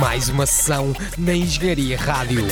Mais uma sessão na Engenharia Rádio.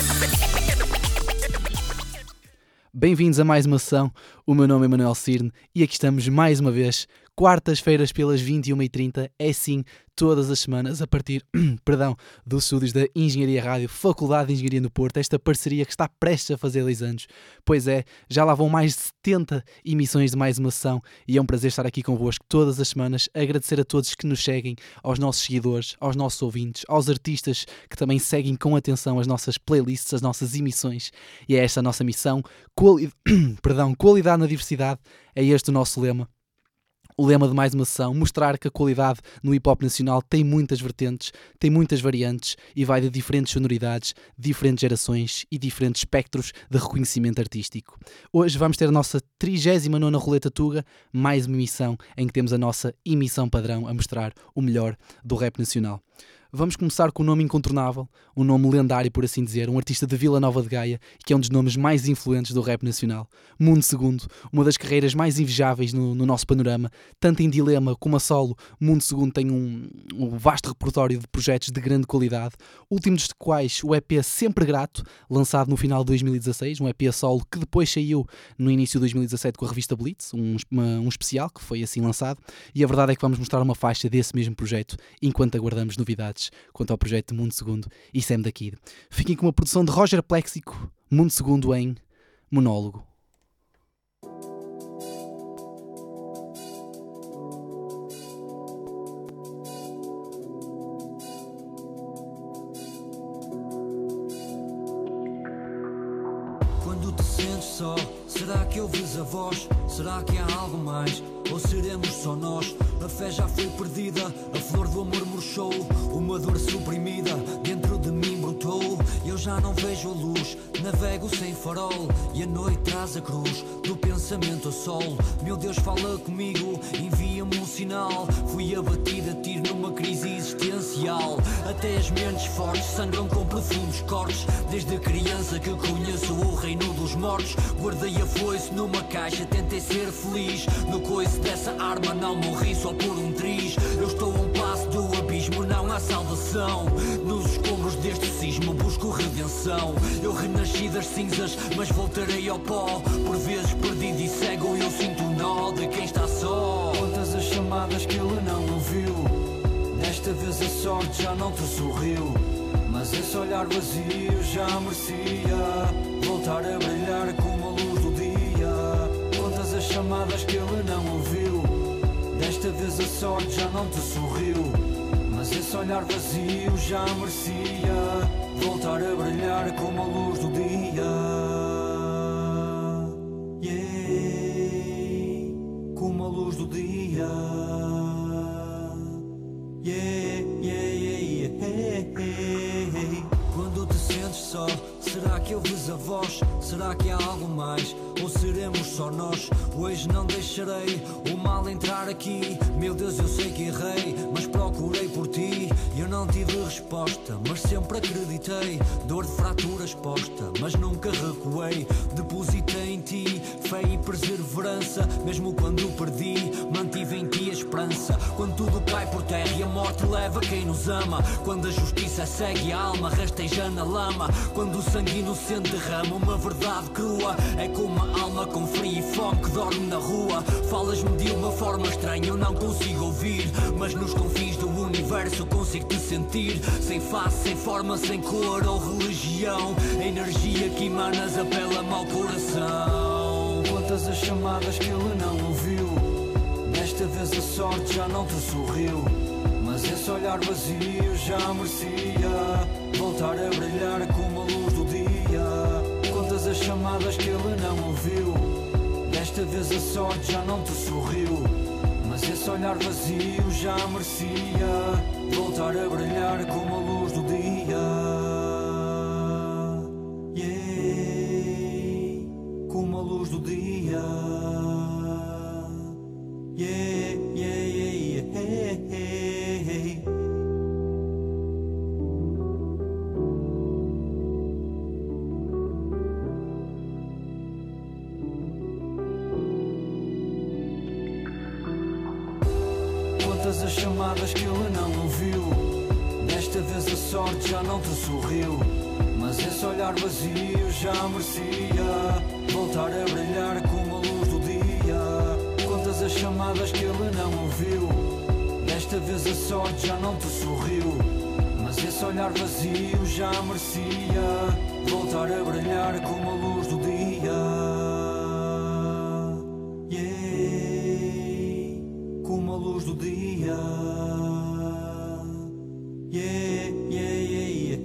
Bem-vindos a mais uma sessão. O meu nome é Manuel Cirne e aqui estamos mais uma vez, quartas-feiras pelas 21h30, é sim, todas as semanas, a partir perdão, dos estúdios da Engenharia Rádio, Faculdade de Engenharia no Porto, esta parceria que está prestes a fazer 10 anos. Pois é, já lá vão mais de 70 emissões de mais uma sessão e é um prazer estar aqui convosco todas as semanas. Agradecer a todos que nos seguem, aos nossos seguidores, aos nossos ouvintes, aos artistas que também seguem com atenção as nossas playlists, as nossas emissões. E é esta a nossa missão, quali perdão, qualidade na diversidade, é este o nosso lema o lema de mais uma sessão, mostrar que a qualidade no hip hop nacional tem muitas vertentes, tem muitas variantes e vai de diferentes sonoridades, diferentes gerações e diferentes espectros de reconhecimento artístico. Hoje vamos ter a nossa 39 Roleta Tuga, mais uma emissão em que temos a nossa emissão padrão a mostrar o melhor do rap nacional. Vamos começar com um nome incontornável, um nome lendário, por assim dizer, um artista de Vila Nova de Gaia, que é um dos nomes mais influentes do rap nacional. Mundo Segundo, uma das carreiras mais invejáveis no, no nosso panorama, tanto em dilema como a solo. Mundo Segundo tem um, um, vasto repertório de projetos de grande qualidade, últimos dos quais o EP Sempre Grato, lançado no final de 2016, um EP solo que depois saiu no início de 2017 com a revista Blitz, um, uma, um especial que foi assim lançado, e a verdade é que vamos mostrar uma faixa desse mesmo projeto enquanto aguardamos novidades quanto ao projeto de Mundo Segundo e Sam da Kid. Fiquem com uma produção de Roger Plexico, Mundo Segundo em Monólogo. Quando te sentes só, será que ouves a voz? Será que há algo mais? Ou seremos só nós? A fé já foi perdida, a flor do amor murchou, uma dor suprimida dentro de mim brotou. Eu já não vejo a luz, navego sem farol e a noite traz a cruz do pensamento a sol. Meu Deus, fala comigo, envia-me um sinal. Fui abatido a tiro numa crise existencial. Até as mentes fortes sangram com profundos cortes. Desde criança que conheço o reino dos mortos, guardei a foice numa caixa, tentei ser feliz. No coice dessa arma não morri só por um triz. Eu estou a um passo do abismo, não há salvação. Nos escombros deste sismo busco redenção. Eu renasci das cinzas, mas voltarei ao pó. Por vezes perdido e cego, eu sinto o nó de quem está só. Quantas as chamadas que ele não ouviu? Desta vez a sorte já não te sorriu. Mas esse olhar vazio já merecia voltar a brilhar como chamadas que ele não ouviu? Desta vez a sorte já não te sorriu. Mas esse olhar vazio já merecia voltar a brilhar como a luz do dia. Recuei. Fé e perseverança. Mesmo quando perdi, mantive em ti a esperança. Quando tudo cai por terra e a morte leva quem nos ama. Quando a justiça segue a alma, rasteja na lama. Quando o sangue inocente derrama uma verdade crua. É como uma alma com frio e fome que dorme na rua. Falas-me de uma forma estranha, eu não consigo ouvir. Mas nos confins do universo consigo te sentir. Sem face, sem forma, sem cor ou religião. A energia que emanas apela-me ao coração. Quantas as chamadas que ele não ouviu? Desta vez a sorte já não te sorriu. Mas esse olhar vazio já merecia voltar a brilhar como a luz do dia. Quantas as chamadas que ele não ouviu? Desta vez a sorte já não te sorriu. Mas esse olhar vazio já merecia voltar a brilhar como a luz luz do dia Yeah, yeah, yeah.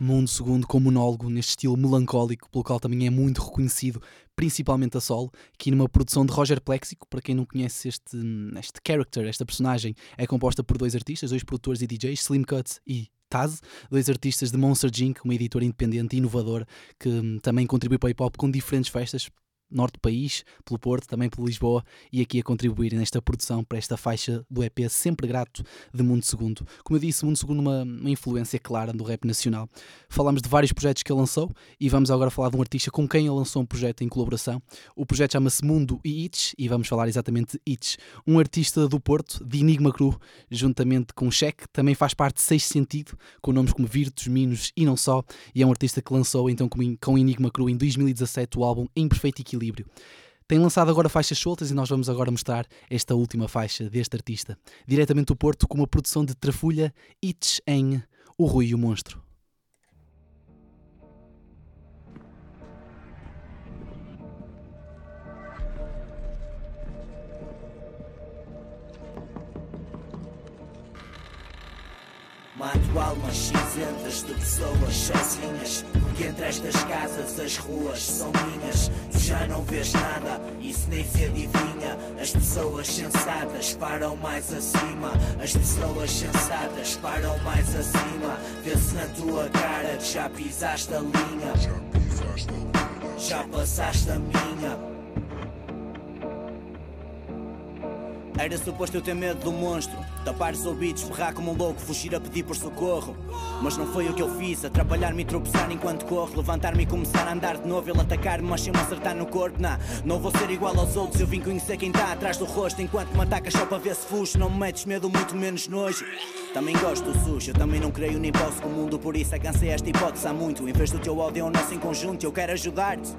Mundo Segundo com monólogo neste estilo melancólico, pelo qual também é muito reconhecido, principalmente a solo, aqui numa produção de Roger Plexico. Para quem não conhece este, este character, esta personagem, é composta por dois artistas, dois produtores e DJs, Slim Cuts e Taz, dois artistas de Monster Inc., uma editora independente e inovadora que hum, também contribui para o hip hop com diferentes festas, norte do país, pelo Porto, também por Lisboa, e aqui a contribuir nesta produção para esta faixa do EP Sempre Grato de Mundo Segundo. Como eu disse, Mundo Segundo uma, uma influência clara do rap nacional. Falamos de vários projetos que ele lançou e vamos agora falar de um artista com quem ele lançou um projeto em colaboração. O projeto chama-se Mundo e Itch e vamos falar exatamente de Itch, um artista do Porto, de Enigma Cru, juntamente com Cheque, também faz parte de Sexto Sentido, com nomes como Virtus, Minos e não só, e é um artista que lançou então com, com Enigma Cru em 2017 o álbum Em Perfeito Equilíbrio. Tem lançado agora faixas soltas e nós vamos agora mostrar esta última faixa deste artista, diretamente do Porto, com uma produção de Trafulha Itch em O Rui e o Monstro. Mato almas cinzentas de pessoas sozinhas Porque entre estas casas as ruas são minhas. Tu já não vês nada, isso nem se adivinha. As pessoas sensatas param mais acima. As pessoas sensatas param mais acima. Vê-se na tua cara que já pisaste a linha. Já passaste a minha Era suposto eu ter medo do monstro Tapar os ouvidos, berrar como um louco Fugir a pedir por socorro. Mas não foi o que eu fiz Atrapalhar-me e tropeçar enquanto corro Levantar-me e começar a andar de novo Ele atacar-me mas sem me acertar no corpo Não, não vou ser igual aos outros Eu vim conhecer quem está atrás do rosto Enquanto me atacas só para ver se fujo Não me metes medo, muito menos nojo. Também gosto do sujo Eu também não creio nem posso com o mundo Por isso alcancei esta hipótese há muito. Em vez do teu ódio é o nosso em conjunto Eu quero ajudar-te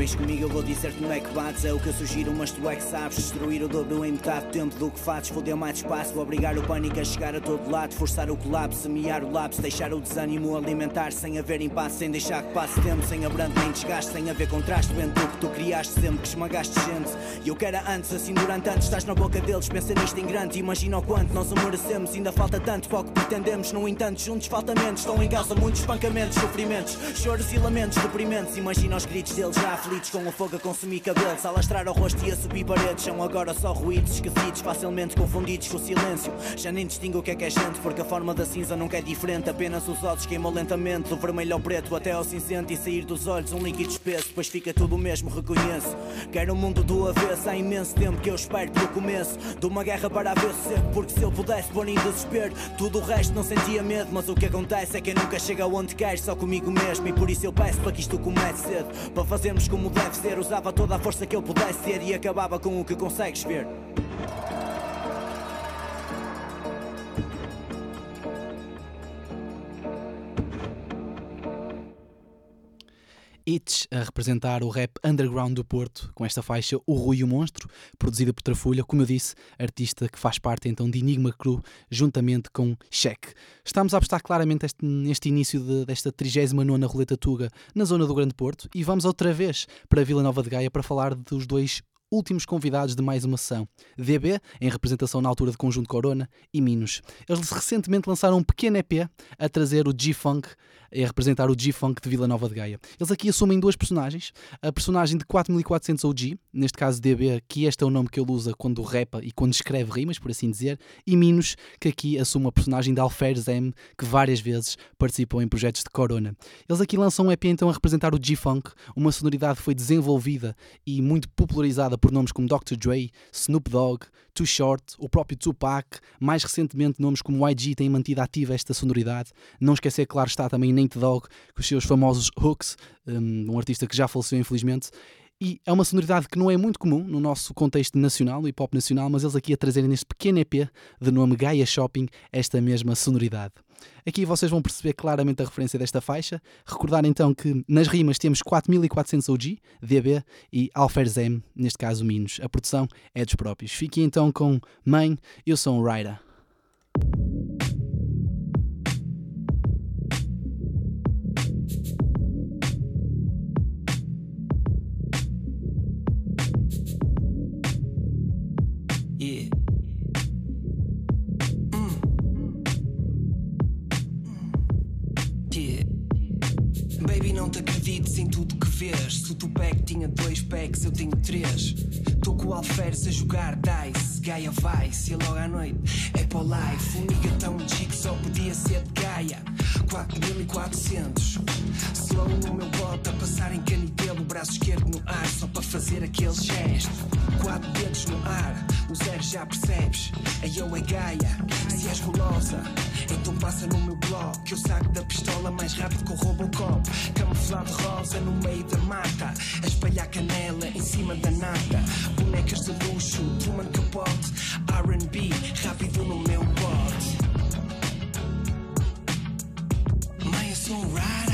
Vens comigo, eu vou dizer-te não é que bates. É o que eu sugiro, mas tu é que sabes. Destruir o dobro em metade do tempo do que fazes Foder mais espaço, vou obrigar o pânico a chegar a todo lado. Forçar o colapso, semear o lapso Deixar o desânimo alimentar. Sem haver impasse, sem deixar que passe tempo. Sem abrando nem desgaste, sem haver contraste Entre o que tu criaste. Sempre, que esmagaste gente. E eu quero antes, assim durante antes Estás na boca deles, pensa nisto em grande Imagina o quanto nós o merecemos Ainda falta tanto para o que pretendemos. No entanto, juntos falta menos. Estão em causa muitos espancamentos, sofrimentos Choros e lamentos deprimentes Imagina os gritos deles já aflitos Com o fogo a consumir cabelos A lastrar ao rosto e a subir paredes São agora só ruídos esquisitos Facilmente confundidos com o silêncio. Já nem distingo o que é que é gente Porque a forma da cinza nunca é diferente. Apenas os ossos queimam lentamente Do vermelho ao preto até ao cinzento E sair dos olhos um líquido espesso Depois fica tudo o mesmo, reconheço. Quero um mundo do avesso Há imenso tempo que eu espero pelo começo De uma guerra para haver seco Porque se eu pudesse pôr em desespero Tudo o resto não sentia medo. Mas o que acontece é que eu nunca chego aonde quero Só comigo mesmo E por isso eu peço para que isto comece cedo. Para fazermos como deve ser. Usava toda a força que eu pudesse ter E acabava com o que consegues ver Itch a representar o rap underground do Porto com esta faixa O Rui e o Monstro, produzida por Trafulha, como eu disse, artista que faz parte então de Enigma Crew, juntamente com Cheque. Estamos a apostar claramente este, neste início de, desta 39 Roleta Tuga na zona do Grande Porto e vamos outra vez para Vila Nova de Gaia para falar dos dois últimos convidados de mais uma sessão. DB, em representação na altura de Conjunto Corona, e Minos. Eles recentemente lançaram um pequeno EP a trazer o G-Funk, a representar o G-Funk de Vila Nova de Gaia. Eles aqui assumem duas personagens. A personagem de 4400 OG, neste caso DB, que este é o nome que ele usa quando rapa e quando escreve rimas, por assim dizer, e Minos, que aqui assume a personagem de Alferes M, que várias vezes participou em projetos de Corona. Eles aqui lançam um EP então a representar o G-Funk, uma sonoridade que foi desenvolvida e muito popularizada por nomes como Dr. Dre, Snoop Dogg, Too Short, o próprio Tupac, mais recentemente nomes como YG têm mantido ativa esta sonoridade. Não esquecer, claro está, também Nate Dogg, com os seus famosos hooks, um, um artista que já faleceu infelizmente. E é uma sonoridade que não é muito comum no nosso contexto nacional, hip hop nacional, mas eles aqui a trazerem neste pequeno EP de nome Gaia Shopping esta mesma sonoridade. Aqui vocês vão perceber claramente a referência desta faixa. Recordar então que nas rimas temos 4400 OG, DB e Alferzem, neste caso Minos. A produção é dos próprios. Fiquem então com Mãe, eu sou um Ryder. Não te acredites em tudo que vês. Se o Tupac tinha dois packs, eu tenho três. Tô com o Alferes a jogar dice. Gaia vai, se é logo à noite é para o life. Um nigga tão G que só podia ser de Gaia. 4400. Slow no meu bote a passar em canidelo. Braço esquerdo no ar, só para fazer aquele gesto. Quatro dedos no ar, o zero já percebes. Aí eu é Gaia, se és gulosa, então passa no meu bloco. Que eu saco da pistola mais rápido que o Robocop. Camuflado rosa no meio da mata, a espalhar canela em cima da nata. Bonecas de luxo, Truman Capote, RB, rápido no meu bote. Mãe, eu sou um rara,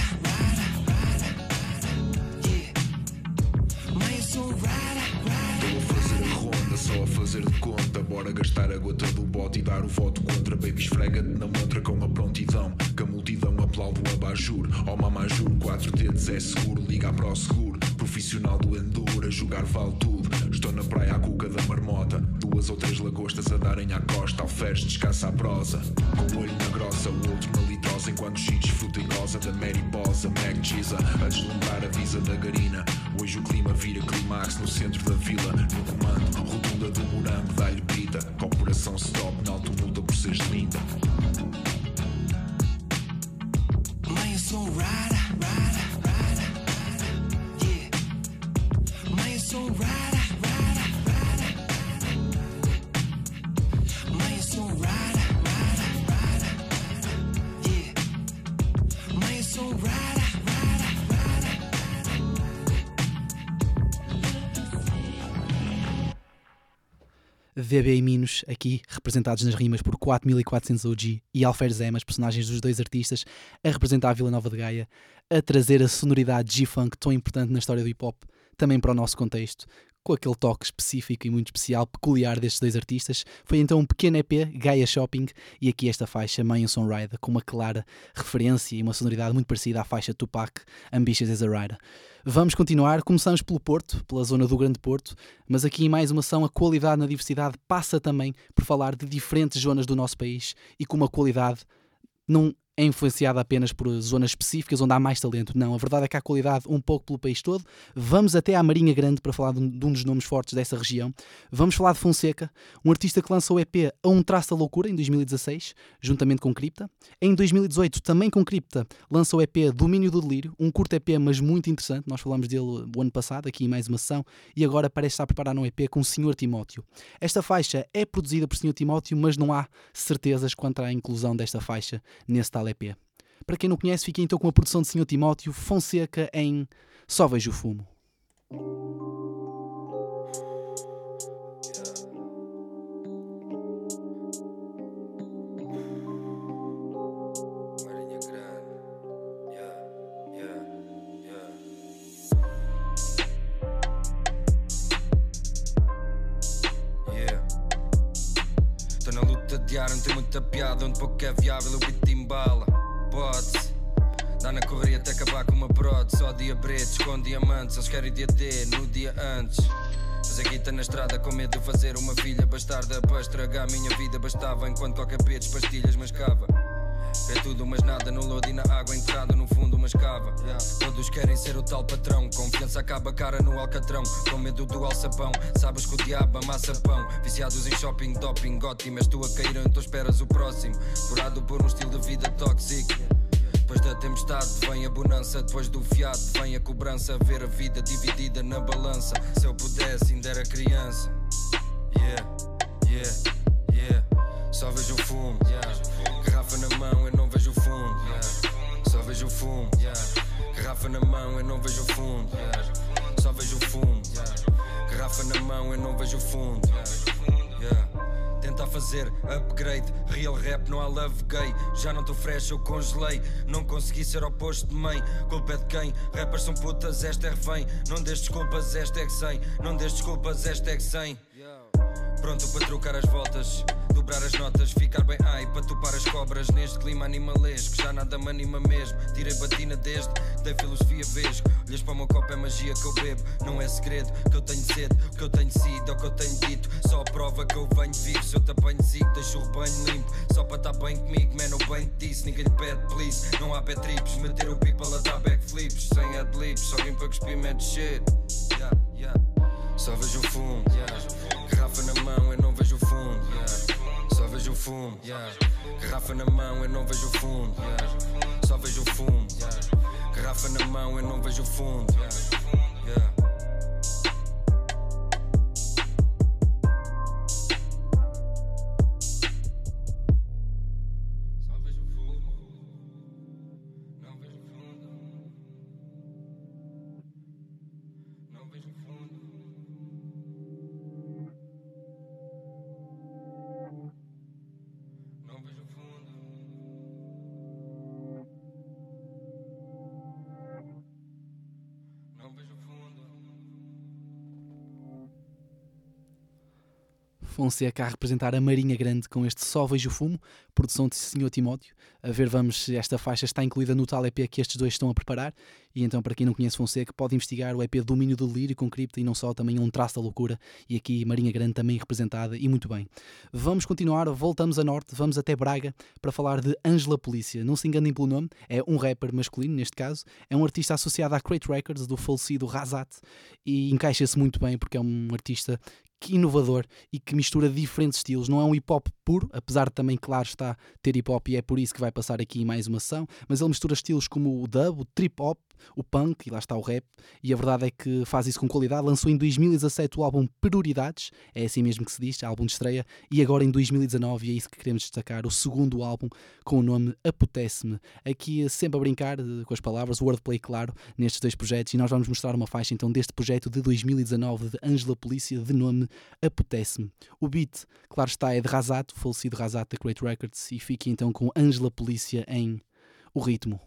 conta. Bora gastar a gota do bote e dar o voto contra. Baby, esfrega-te na montra com a prontidão. Que a multidão aplaude o abajur. Oh, mamãe, juro, quatro dedos é seguro. Liga para o seguro. Profissional do enduro, a jogar vale tudo. Estou na praia à cuca da marmota. Duas ou três lagostas a darem à costa. Alferes descansa a prosa. Com o olho na grossa, o outro na litrosa. Enquanto cheats fruta e da Mary Bosa. Mac Giza, a deslumbrar a visa da Garina. Hoje o clima vira climax no centro da vila. No comando, rotunda do morango, dá-lhe brita. Corporação stop, na alto multa por seres linda. Mãe, eu sou um rara, VB e Minos, aqui representados nas rimas por 4400 OG e Alferes Emas, personagens dos dois artistas, a representar a Vila Nova de Gaia, a trazer a sonoridade G-Funk tão importante na história do hip hop, também para o nosso contexto, com aquele toque específico e muito especial, peculiar destes dois artistas. Foi então um pequeno EP, Gaia Shopping, e aqui esta faixa, Mãe um Rider, com uma clara referência e uma sonoridade muito parecida à faixa Tupac, Ambitious as a Rider. Vamos continuar, começamos pelo Porto, pela zona do Grande Porto, mas aqui em mais uma ação, a qualidade na diversidade passa também por falar de diferentes zonas do nosso país e com uma qualidade não é influenciada apenas por zonas específicas onde há mais talento. Não, a verdade é que há qualidade um pouco pelo país todo. Vamos até à Marinha Grande para falar de um de um dos nomes fortes dessa região. Vamos falar de Fonseca, um artista que lançou o EP A Um Traço da Loucura em 2016, juntamente com Cripta. Em 2018, também com Cripta, lançou o EP Domínio do Delírio, um curto EP, mas muito interessante. Nós falamos dele o ano passado, aqui em mais uma sessão, e agora parece estar a preparar um EP com o Sr. Timóteo. Esta faixa é produzida por Sr. Timóteo, mas não há certezas quanto à inclusão desta faixa nesse tal Para quem não conhece, fiquem então com a produção de Sr. Timóteo Fonseca em Só Vejo o Fumo. Não tem muita piada. Onde pouco é viável, o beat embala. Pode-se. Dá na correria até acabar com uma prod. Só dia bretes com diamantes. Eles querem dia D no dia antes. Mas aqui tá na estrada com medo de fazer uma filha bastarda para estragar minha vida. Bastava enquanto qualquer pedes pastilhas mascava. É tudo, mas nada no lodo e na água enterrada no fundo, uma escava. Todos querem ser o tal patrão. Confiança acaba cara no alcatrão. Com medo do alçapão. Sabes que o diabo amassa pão. Viciados em shopping, doping, ótimas. Tu a cair, então esperas o próximo. Furado por um estilo de vida tóxico. Depois da tempestade vem a bonança, depois do fiado vem a cobrança. Ver a vida dividida na balança. Se eu pudesse, ainda era criança. Yeah, yeah, yeah. Só vejo o fumo. Na mão, eu não vejo o fundo. Só vejo o fumo. Garrafa na mão, eu não vejo o fundo. só vejo fumo. Garrafa na mão, eu não vejo fundo. Yeah. Tenta fazer upgrade, real rap, não há love gay. Já não tô fresh, eu congelei. Não consegui ser oposto de mãe. Culpa é de quem? Rappers são putas, esta é refém. Não des desculpas, esta é que 100. Não des desculpas, esta é que 100. Pronto para trocar as voltas, dobrar as notas, ficar bem ai para topar as cobras neste clima animalesco. Já nada me anima mesmo. Tirei batina desde dei filosofia vesgo. Olhas para o meu copo, é magia que eu bebo. Não é segredo que eu tenho sede, que eu tenho sido, é o que eu tenho dito. Só a prova que eu venho vivo. Se eu te apanho zico, deixo o rebanho limpo. Só para estar bem comigo, man, eu bem disse. Ninguém lhe pede, please. Não há pé trips, meter o pico para lá dar backflips. Sem adlibs, só vim para cuspir mad shit. Yeah, yeah. Só vejo fumo, yeah. garrafa na mão, eu não vejo fundo. Yeah. Só vejo fumo, yeah. garrafa na mão, eu não vejo fundo. Yeah. Só vejo fumo, yeah. garrafa na mão, eu não vejo fundo. Yeah. Fonseca a representar a Marinha Grande com este Só Vejo Fumo, produção de Sr. Timóteo. A ver, vamos, se esta faixa está incluída no tal EP que estes dois estão a preparar. E então, para quem não conhece Fonseca, pode investigar o EP Domínio do Lírio com Cripta e não só, também um traço da loucura. E aqui Marinha Grande também representada e muito bem. Vamos continuar, voltamos a norte, vamos até Braga para falar de Ângela Polícia. Não se enganem pelo nome, é um rapper masculino neste caso, é um artista associado à Crate Records do falecido Razat e encaixa-se muito bem porque é um artista inovador e que mistura diferentes estilos. Não é um hip hop puro, apesar de também, claro está, ter hip hop e é por isso que vai passar aqui mais uma ação, mas ele mistura estilos como o dub, o trip hop, o punk e lá está o rap. E a verdade é que faz isso com qualidade. Lançou em 2017 o álbum Prioridades, é assim mesmo que se diz, álbum de estreia, e agora em 2019, e é isso que queremos destacar, o segundo álbum com o nome Apetece-me. Aqui sempre a brincar eh, com as palavras, wordplay, claro, nestes dois projetos, e nós vamos mostrar uma faixa então deste projeto de 2019 de Ângela Polícia, de nome Apetece-me. O beat, claro está, é de Razat, o falecido Razat da Great Records, e fique então com Ângela Polícia em O Ritmo.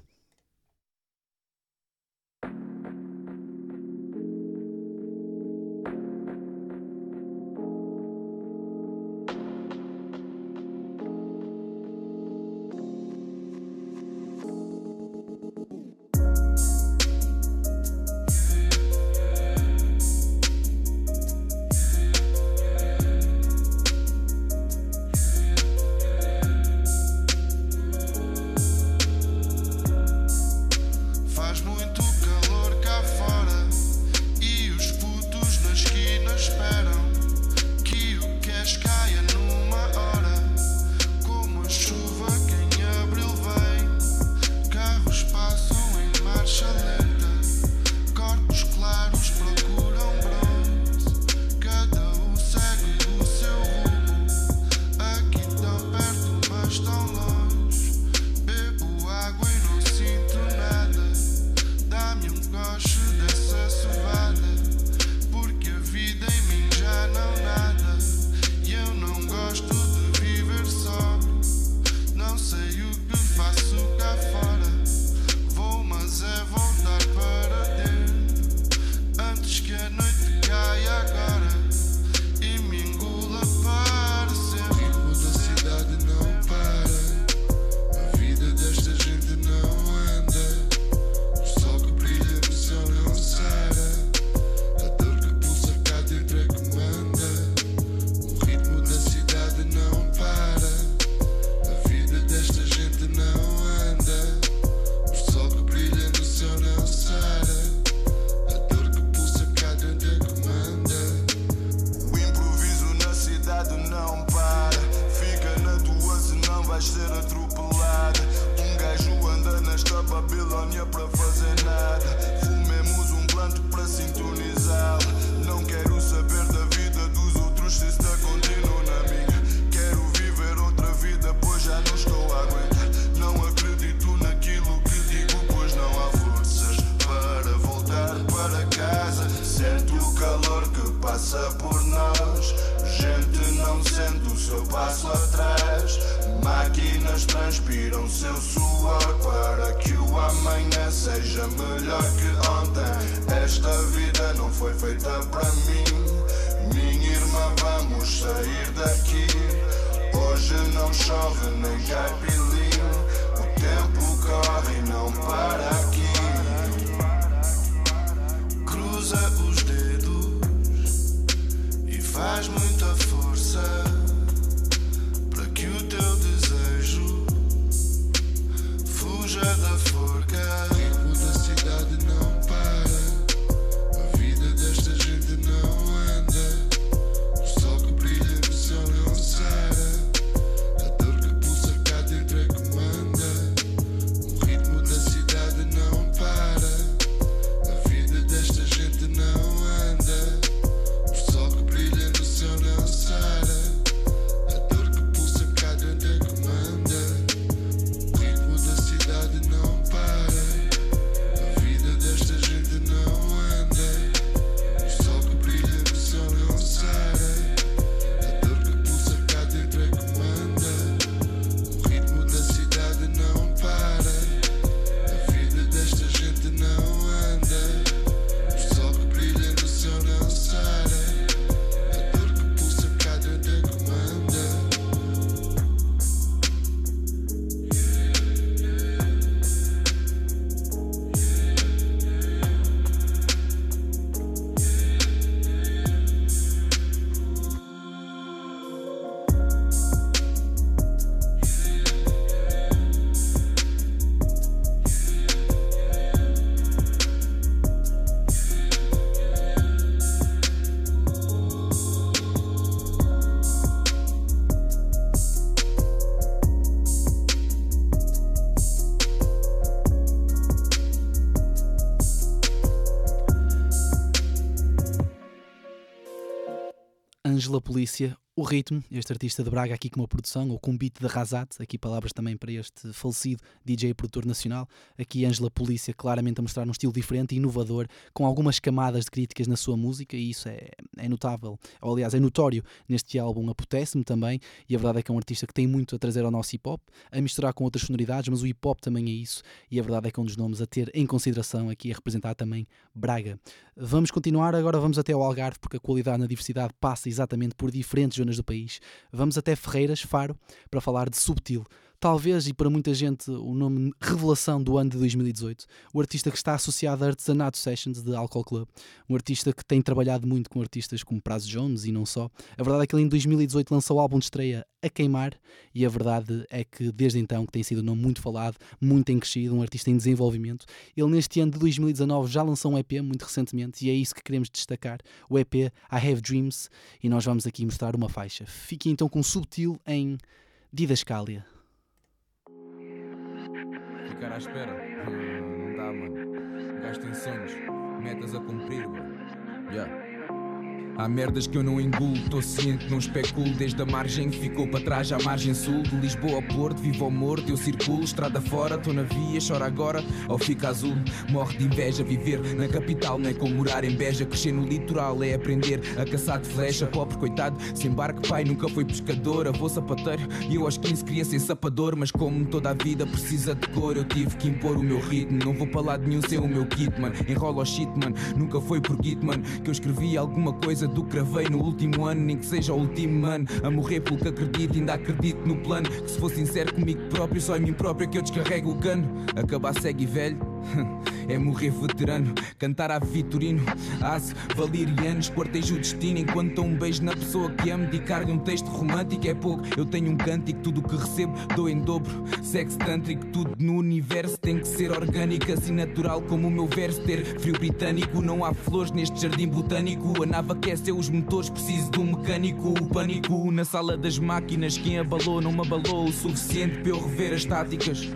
Vamos sair daqui. Hoje não chove nem cai pilinho. O tempo corre e não para aqui. Ângela Polícia, o ritmo, este artista de Braga aqui com uma produção, ou com um beat de Razat, aqui palavras também para este falecido DJ produtor nacional, aqui Ângela Polícia claramente a mostrar um estilo diferente e inovador, com algumas camadas de críticas na sua música e isso é, é notável, ou aliás é notório neste álbum. Apotece-me também, e a verdade é que é um artista que tem muito a trazer ao nosso hip-hop, a misturar com outras sonoridades, mas o hip-hop também é isso, e a verdade é que é um dos nomes a ter em consideração aqui a representar também Braga. Vamos continuar, agora vamos até ao Algarve, porque a qualidade na diversidade passa exatamente por diferentes zonas do país. Vamos até Ferreiras, Faro, para falar de Subtil. Talvez, e para muita gente, o nome revelação do ano de 2018. O artista que está associado a Artesanato Sessions de Alcohol Club. Um artista que tem trabalhado muito com artistas como Prazo Jones e não só. A verdade é que ele em 2018 lançou o álbum de estreia A Queimar e a verdade é que desde então que tem sido um nome muito falado, muito encrescido, um artista em desenvolvimento. Ele neste ano de 2019 já lançou um EP muito recentemente e é isso que queremos destacar. O EP I Have Dreams e nós vamos aqui mostrar uma faixa. Fique então com Subtil em Didascália. Ficar à espera? Hum, não dá, mano. Gajo tem sonhos, metas a cumprir, mano. Yeah. Há merdas que eu não engulo, tô ciente, não especulo. Desde a margem que ficou para trás à margem sul. De Lisboa ao Porto, vivo ao morto, eu circulo. Estrada fora, tô na via, chora agora ou fica azul. Morre de inveja, viver na capital não é como morar em Beja. Crescer no litoral é aprender a caçar de flecha. Pobre coitado, sem barco pai, nunca foi pescador. Avô sapateiro e eu aos 15 queria ser sapador. Mas como toda a vida precisa de cor Eu tive que impor o meu ritmo. Não vou para lado nenhum sem o meu kit, man Enrola o shit, man Nunca foi por kit, man Que eu escrevi alguma coisa do que gravei no último ano, nem que seja o último ano. A morrer pelo que acredito, ainda acredito no plano. Que se for sincero comigo próprio, só em mim próprio é que eu descarrego o cano. Acabar segue e velho. É morrer veterano, cantar a Vitorino, aço, valerianos, quartejo o destino enquanto um beijo na pessoa que amo. Dedicar-lhe um texto romântico é pouco. Eu tenho um cântico, tudo o que recebo dou em dobro. Sexo tântrico, tudo no universo tem que ser orgânico, assim natural como o meu verso. Ter frio britânico, não há flores neste jardim botânico. A nave aquece os motores, preciso de um mecânico. O pânico na sala das máquinas, quem abalou não me abalou o suficiente para eu rever as táticas.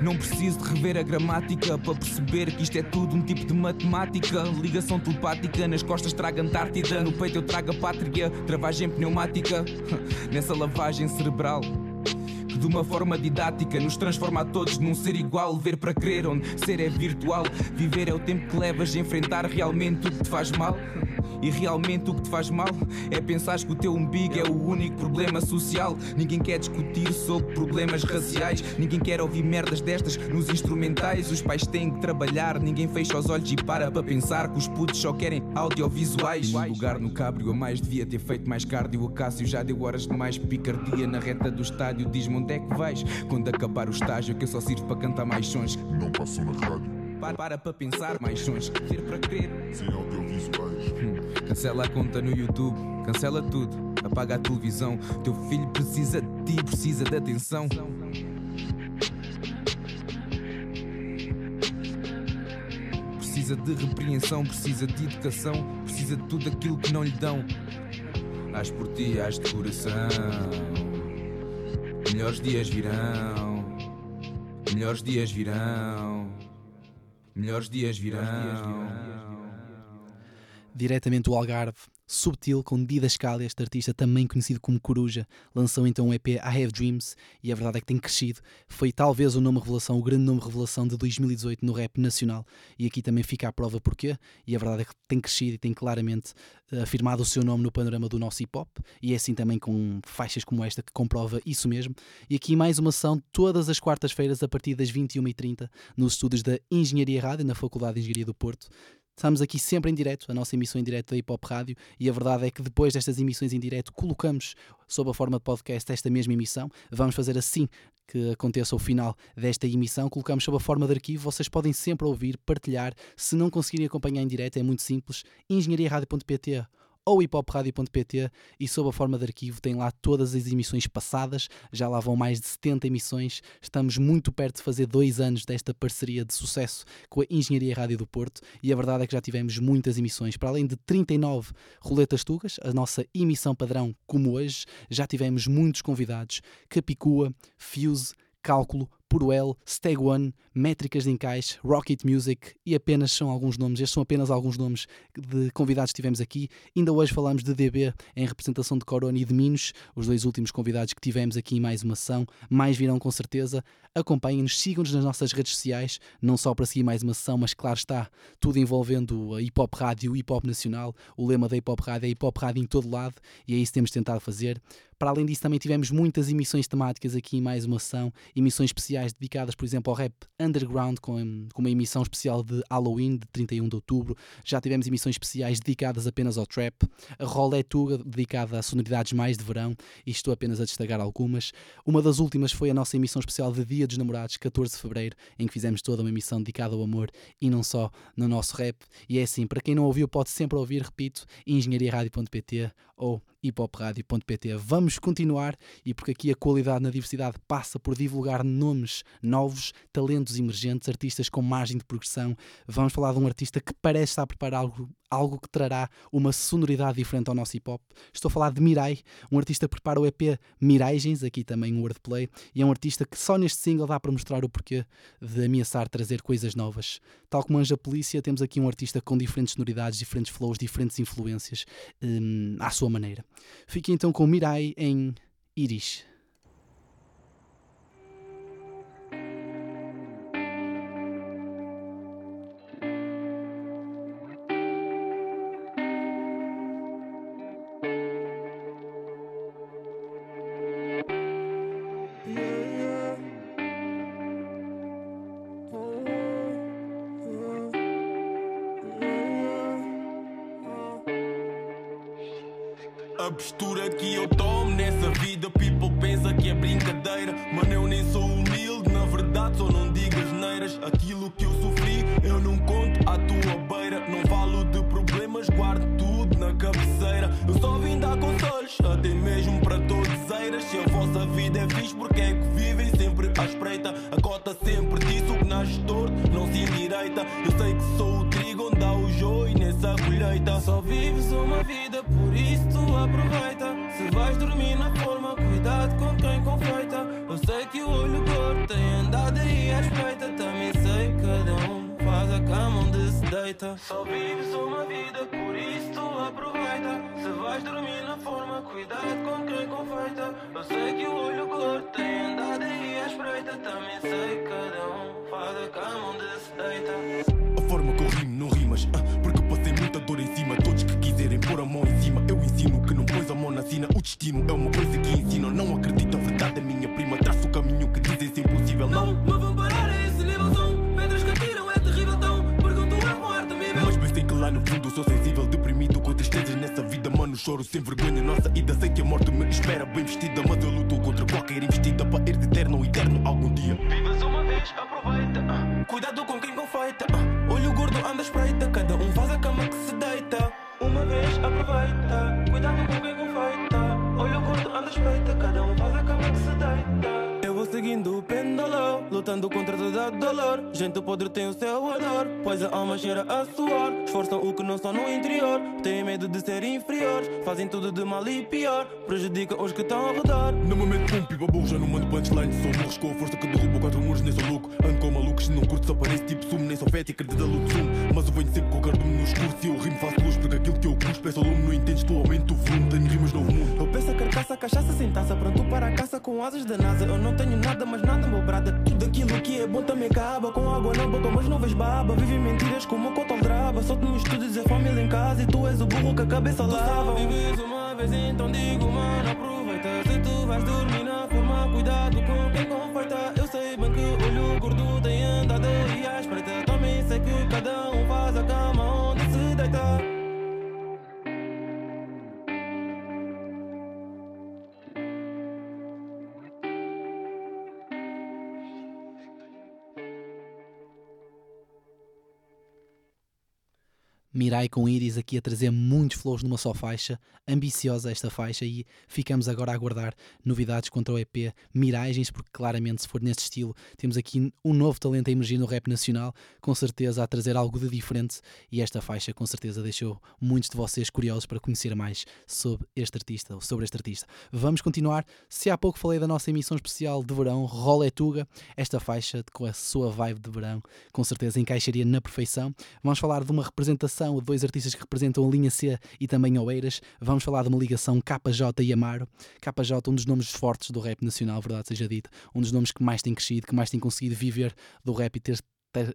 Não preciso de rever a gramática para perceber que isto é tudo um tipo de matemática. Ligação telepática, nas costas trago Antártida, no peito eu trago a pátria, travagem pneumática, nessa lavagem cerebral. Que de uma forma didática nos transforma a todos num ser igual. Ver para crer, onde ser é virtual. Viver é o tempo que levas a enfrentar realmente o que te faz mal. E realmente o que te faz mal é pensar que o teu umbigo é o único problema social. Ninguém quer discutir sobre problemas raciais, ninguém quer ouvir merdas destas nos instrumentais. Os pais têm que trabalhar, ninguém fecha os olhos e para para pensar que os putos só querem audiovisuais. Um lugar no cabrio a mais devia ter feito mais cardio. O Cássio já deu horas de mais picardia na reta do estádio. Diz-me onde é que vais quando acabar o estágio que eu só sirvo para cantar mais sons. Não passam na rádio, Para, para para pensar mais sons, ter para crer. sem audiovisuais. Hum, Cancela a conta no YouTube, cancela tudo, apaga a televisão. Teu filho precisa de ti, precisa de atenção. Precisa de repreensão, precisa de educação, precisa de tudo aquilo que não lhe dão. Hás por ti, hás de coração. Melhores dias virão, melhores dias virão, melhores dias virão. Diretamente do Algarve, Subtil com Didascalia, este artista também conhecido como Coruja, lançou então um EP I Have Dreams e a verdade é que tem crescido. Foi talvez o nome revelação, o grande nome revelação de 2018 no rap nacional e aqui também fica a prova porquê. E a verdade é que tem crescido e tem claramente eh, afirmado o seu nome no panorama do nosso hip hop e é assim também com faixas como esta que comprova isso mesmo. E aqui mais uma ação todas as quartas-feiras a partir das 21h30 nos estúdios da Engenharia Rádio, na Faculdade de Engenharia do Porto. Estamos aqui sempre em direto, a nossa emissão em direto da Hip Hop Rádio, e a verdade é que depois destas emissões em direto colocamos sob a forma de podcast esta mesma emissão. Vamos fazer assim que aconteça o final desta emissão, colocamos sob a forma de arquivo. Vocês podem sempre ouvir, partilhar. Se não conseguirem acompanhar em direto, é muito simples. engenhariaradio.pt ou hiphopradio.pt e sob a forma de arquivo tem lá todas as emissões passadas, já lá vão mais de 70 emissões, estamos muito perto de fazer dois anos desta parceria de sucesso com a Engenharia Rádio do Porto. E a verdade é que já tivemos muitas emissões, para além de 39 roletas tugas, a nossa emissão padrão como hoje, já tivemos muitos convidados, Capicua, Fuse, Cálculo, Puruel, Steg One, Métricas de Encaixe, Rocket Music e apenas são alguns nomes, estes são apenas alguns nomes de convidados que tivemos aqui. Ainda hoje falamos de DB em representação de Corona e de Minos, os dois últimos convidados que tivemos aqui em mais uma ação, mais virão com certeza. Acompanhem-nos, sigam-nos nas nossas redes sociais, não só para seguir mais uma ação, mas claro está, tudo envolvendo a Hip Hop Rádio, Hip Hop Nacional. O lema da Hip Hop Rádio é Hip Hop Rádio em todo lado e é isso que temos tentado fazer. Para além disso, também tivemos muitas emissões temáticas aqui em mais uma ação, emissões especiais dedicadas, por exemplo, ao rap underground, com, com uma emissão especial de Halloween, de 31 de outubro. Já tivemos emissões especiais dedicadas apenas ao trap, a Rolé Tuga, dedicada a sonoridades mais de verão, e estou apenas a destacar algumas. Uma das últimas foi a nossa emissão especial de Dia dos Namorados, 14 de fevereiro, em que fizemos toda uma emissão dedicada ao amor e não só no nosso rap. E é assim, para quem não ouviu, pode sempre ouvir, repito, engenhariaradio.pt ou hiphopradio.pt. Vamos continuar e porque aqui a qualidade na diversidade passa por divulgar nomes novos, talentos emergentes, artistas com margem de progressão. Vamos falar de um artista que parece estar a preparar algo, algo que trará uma sonoridade diferente ao nosso hip hop. Estou a falar de Mirai, um artista que prepara o EP Miragens, aqui também um wordplay, e é um artista que só neste single dá para mostrar o porquê de ameaçar trazer coisas novas. Tal como Anja Polícia, temos aqui um artista com diferentes sonoridades, diferentes flows, diferentes influências, hum, à sua maneira. Fique então com Mirai em Iris. Só vives uma vida, por isso tu aproveita. Se vais dormir na forma, cuidado com quem confeita. Eu sei que o olho gordo tem andado aí à espreita. Também sei que cada um faz a cama onde se deita. Só vives uma vida, por isso tu aproveita. Se vais dormir na forma, cuidado com quem confeita. Eu sei que o olho gordo tem andado aí à espreita. Também sei que cada um faz a cama onde se deita. A forma que eu rimo não rimas, ah, porque passei muita dor em cima. Todos que quiserem destino é uma coisa que ensino. Não acredito, a verdade é minha prima. Traço o caminho que dizem ser impossível. Não, me vão parar a esse nível. São pedras que atiram, é terrível. Tão pergunto a morte, amigo. Mas pensei que lá no fundo sou sensível, deprimido com tristezas nessa vida, mano. Choro sem vergonha. Nossa ida, sei que a morte me espera bem vestida. Mas eu luto contra qualquer investida para ir de eterno ou eterno algum dia. Vives uma vez, aproveita. Cuidado com quem confeita. Olho gordo, anda espreita. Cada espreita. Cada um faz a cama que se deita. Eu vou seguindo o pêndulo, lutando contra toda a dolor. Gente podre tem o seu odor, pois a alma cheira a suor. Esforçam o que não são no interior, têm medo de ser inferiores. Fazem tudo de mal e pior, prejudica os que estão ao redor. No momento pum, pipa burro, já não mando punchline Sou morros com a força que derruba quatro muros, nem sou louco Ando com malucos, se não curto só parece tipo sumo Nem sou fete, acredita luto sumo Mas eu venho sempre com o cardume no escuro Se eu rimo faço luz, porque aquilo que eu cuspo é só lume Não entendes, tu aumento o volume, tenho rimas novo mundo A carcaça, cachaça sem taça, pronto para a caça com asas da NASA. Eu não tenho nada, mas nada, meu brada. Tudo aquilo que é bom também acaba. Com água na boca, mas não baba. Vive mentiras como uma conta aldraba. Só tenho estudos e família em casa. E tu és o burro que a cabeça lava. Vives uma vez, então digo, mano, Mirai com Iris aqui a trazer muitos flows numa só faixa, ambiciosa esta faixa e ficamos agora a aguardar novidades contra o EP Miragens, porque claramente se for nesse estilo temos aqui um novo talento a emergir no rap nacional, com certeza a trazer algo de diferente e esta faixa com certeza deixou muitos de vocês curiosos para conhecer mais sobre este artista, ou sobre este artista. Vamos continuar, se há pouco falei da nossa emissão especial de verão, Rolé Tuga, esta faixa com a sua vibe de verão com certeza encaixaria na perfeição. Vamos falar de uma representação de dois artistas que representam a linha C e também Oeiras. Vamos falar de uma ligação KJ e Amaro. KJ, um dos nomes fortes do rap nacional, verdade seja dito, um dos nomes que mais tem crescido, que mais tem conseguido viver do rap e ter-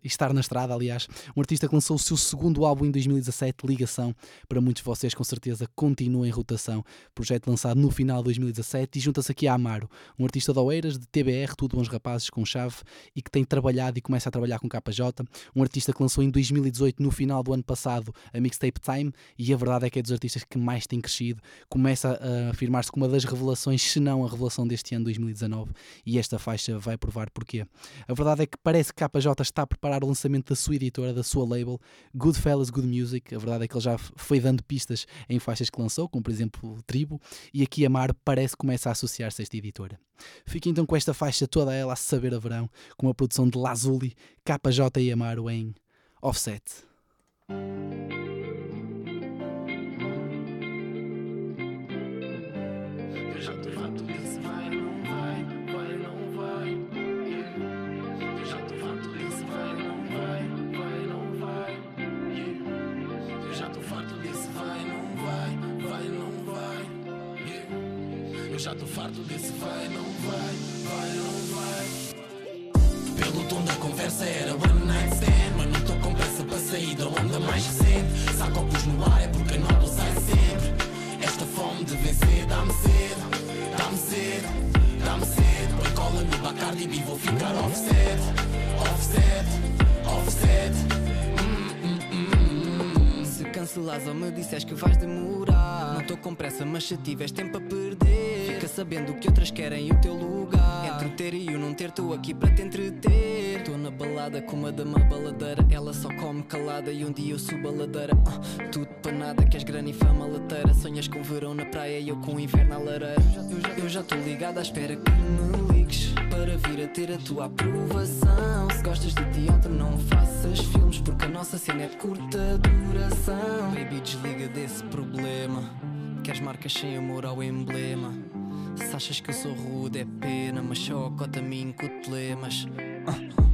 estar na estrada, aliás, um artista que lançou o seu segundo álbum em 2017, Ligação, para muitos de vocês com certeza continua em rotação, projeto lançado no final de 2017 e junta-se aqui a Amaro, um artista de Oeiras, de TBR, tudo bons rapazes com chave e que tem trabalhado e começa a trabalhar com KJ, um artista que lançou em 2018, no final do ano passado, a Mixtape Time e a verdade é que é dos artistas que mais tem crescido, começa a afirmar-se como uma das revelações, se não a revelação deste ano 2019 e esta faixa vai provar porquê. A verdade é que parece que KJ está a preparar o lançamento da sua editora, da sua label, Goodfellas Good Music. A verdade é que ele já foi dando pistas em faixas que lançou, como por exemplo Tribo, e aqui Amar parece que começa a associar-se a esta editora. Fique então com esta faixa toda ela a saber a verão, com a produção de Lazuli, KJ e Amaro em Offset. Eu já tô Farto desse vai, não vai, vai, não vai. Pelo tom da conversa era one night stand Mas não tô com pressa para sair da onda mais recente Saco copos no ar é porque não tô sai sempre. Esta fome de vencer dá-me sede Dá-me sede, dá-me sede Põe cola no Bacardi B vou ficar offset Offset, offset. Se cancelas ou me disseres que vais demorar Não tô com pressa, mas se tiveres tempo a perder sabendo que outras querem o teu lugar. Entre ter e o não ter, tô aqui para te entreter. Tô na balada com uma dama baladeira. Ela só come calada e um dia eu subo a ladeira. Ah, Tudo para nada, queres grana e fama lateira. Sonhas com verão na praia e eu com inverno à lareira. Eu já- tô ligado à espera que me ligues Para vir a ter a tua aprovação. Se gostas de teatro não faças filmes Porque a nossa cena é de curta duração. Baby desliga desse problema. Queres marcas sem amor ao emblema Se achas que eu sou rude é pena Mas só cota a mim cotelemas.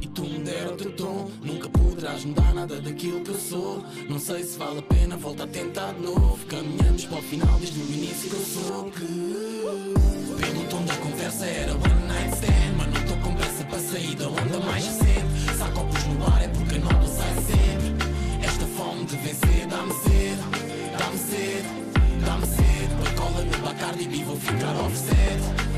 E tu me der o teu tom Nunca poderás mudar nada daquilo que eu sou. Não sei se vale a pena, volta a tentar de novo. Caminhamos para o final desde o início que eu sou que Pelo tom da conversa era one night stand Mas não tô com pressa para sair da onda mais recente. Saco copos no ar é porque não tô sai sempre Esta fome de vencer dá-me sede Dá-me sede, dá-me sede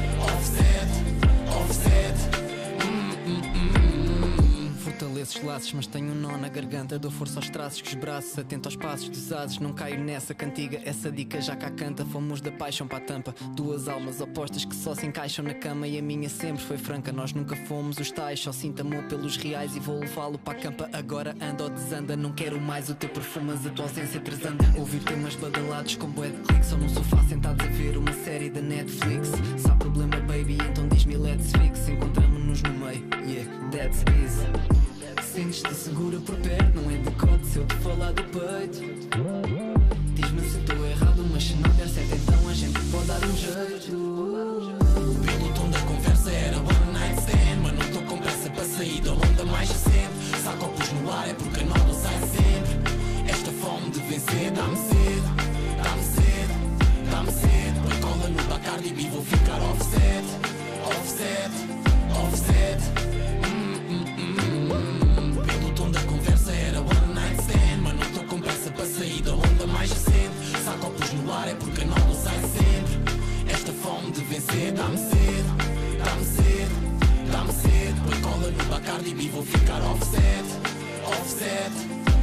Os laços, mas tenho um nó na garganta. Dou força aos traços que os braços, atento aos passos dos ases. Não caio nessa cantiga, essa dica já cá canta. Fomos da paixão para a tampa. Duas almas opostas que só se encaixam na cama. E a minha sempre foi franca. Nós nunca fomos os tais. Só sinto amor pelos reais e vou levá-lo para a campa. Agora anda ou desanda. Não quero mais o teu perfume, mas a tua ausência trazanda. Ouvir temas badalados com bué de cliques. Ou num sofá sentados a ver uma série da Netflix. Se há problema, baby, então diz-me let's fix. Encontramos-nos no meio, yeah, that's easy. Sentes-te segura por perto, não é decote se eu te falar do peito. Diz-me se estou errado, mas se não der certo, então a gente pode dar um jeito. Pelo tom da conversa era one night stand Mas não estou com pressa para sair da onda mais recente Se há copos no ar é porque a nova sai sempre Esta fome de vencer dá-me sede Dá-me sede, dá-me sede Põe cola no Bacardi B vou ficar Offset, offset vencer dá-me sede, dá-me sede, dá-me sede. Põe cola no Bacardi B, vou ficar offset, offset,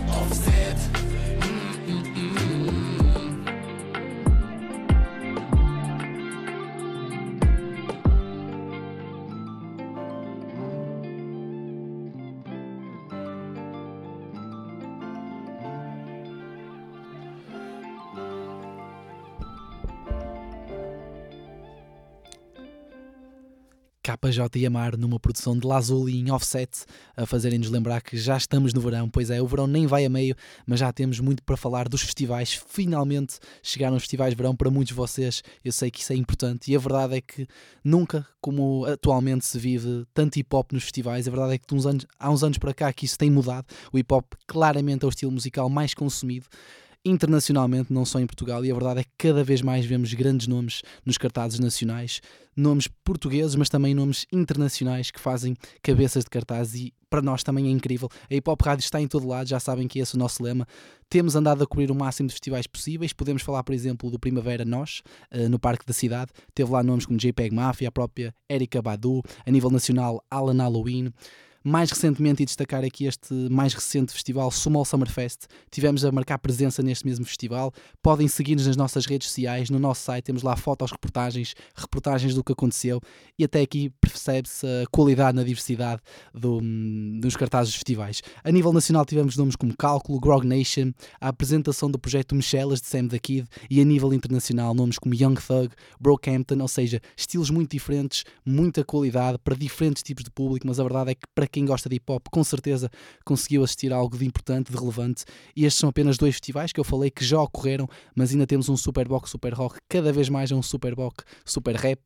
offset. KJ e Amar numa produção de Lazuli em offset, a fazerem-nos lembrar que já estamos no verão. Pois é, o verão nem vai a meio, mas já temos muito para falar dos festivais. Finalmente chegaram os festivais de verão para muitos de vocês. Eu sei que isso é importante e a verdade é que nunca, como atualmente se vive tanto hip hop nos festivais, a verdade é que uns anos, há uns anos para cá que isso tem mudado. O hip hop claramente é o estilo musical mais consumido internacionalmente, não só em Portugal, e a verdade é que cada vez mais vemos grandes nomes nos cartazes nacionais, nomes portugueses, mas também nomes internacionais que fazem cabeças de cartaz e para nós também é incrível. A Hip Hop Rádio está em todo lado, já sabem que esse é o nosso lema. Temos andado a cobrir o máximo de festivais possíveis. Podemos falar, por exemplo, do Primavera Nós, uh, no Parque da Cidade. Teve lá nomes como JPEG Mafia, a própria Erika Badu, a nível nacional, Alan Halloween. Mais recentemente, e destacar aqui este mais recente festival, Small Summer Fest, tivemos a marcar presença neste mesmo festival. Podem seguir-nos nas nossas redes sociais, no nosso site temos lá fotos, reportagens, reportagens do que aconteceu e até aqui percebe-se a qualidade na diversidade do, dos cartazes dos festivais. A nível nacional tivemos nomes como Cálculo, Grog Nation, a apresentação do projeto Michelas de Sam the Kid e a nível internacional nomes como Young Thug, Brockhampton, ou seja, estilos muito diferentes, muita qualidade para diferentes tipos de público, mas a verdade é que para quem gosta de hip hop, com certeza conseguiu assistir a algo de importante, de relevante. E estes são apenas dois festivais que eu falei que já ocorreram, mas ainda temos um Superbox Super Rock, cada vez mais é um Superbox Super Rap.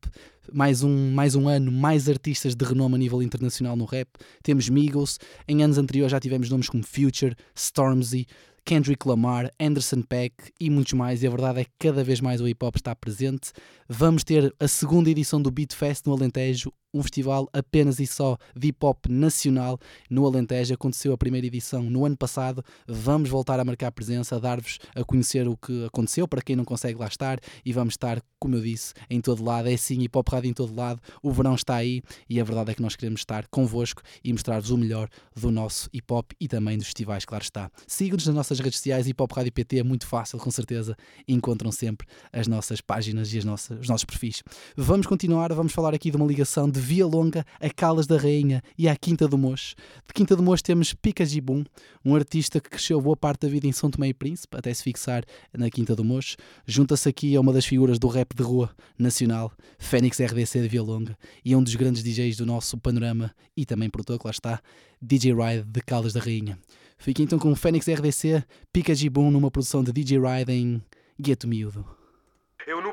Mais um, mais um ano, mais artistas de renome a nível internacional no rap. Temos Migos, em anos anteriores já tivemos nomes como Future, Stormzy, Kendrick Lamar, Anderson Peck e muitos mais, e a verdade é que cada vez mais o hip hop está presente. Vamos ter a segunda edição do Beat Fest no Alentejo, um festival apenas e só de hip hop nacional no Alentejo. Aconteceu a primeira edição no ano passado. Vamos voltar a marcar presença, dar-vos a conhecer o que aconteceu para quem não consegue lá estar e vamos estar, como eu disse, em todo lado. É sim, hip hop rádio em todo lado. O verão está aí e a verdade é que nós queremos estar convosco e mostrar-vos o melhor do nosso hip hop e também dos festivais, claro está. Sigam-nos nas nossas redes sociais, hip hop rádio PT é muito fácil, com certeza. Encontram sempre as nossas páginas e as nossas, os nossos perfis. Vamos continuar, vamos falar aqui de uma ligação de Via Longa a Calas da Rainha e à Quinta do Mocho. De Quinta do Mocho temos Pica Gibum, um artista que cresceu boa parte da vida em São Tomé e Príncipe, até se fixar na Quinta do Mocho. Junta-se aqui a uma das figuras do rap de rua nacional, Fênix RDC de Via Longa, e um dos grandes DJs do nosso panorama e também produtor, que lá está, DJ Ride de Caldas da Rainha. Fique então com Fênix RDC, Pica Gibum numa produção de DJ Ride em Gueto Miúdo.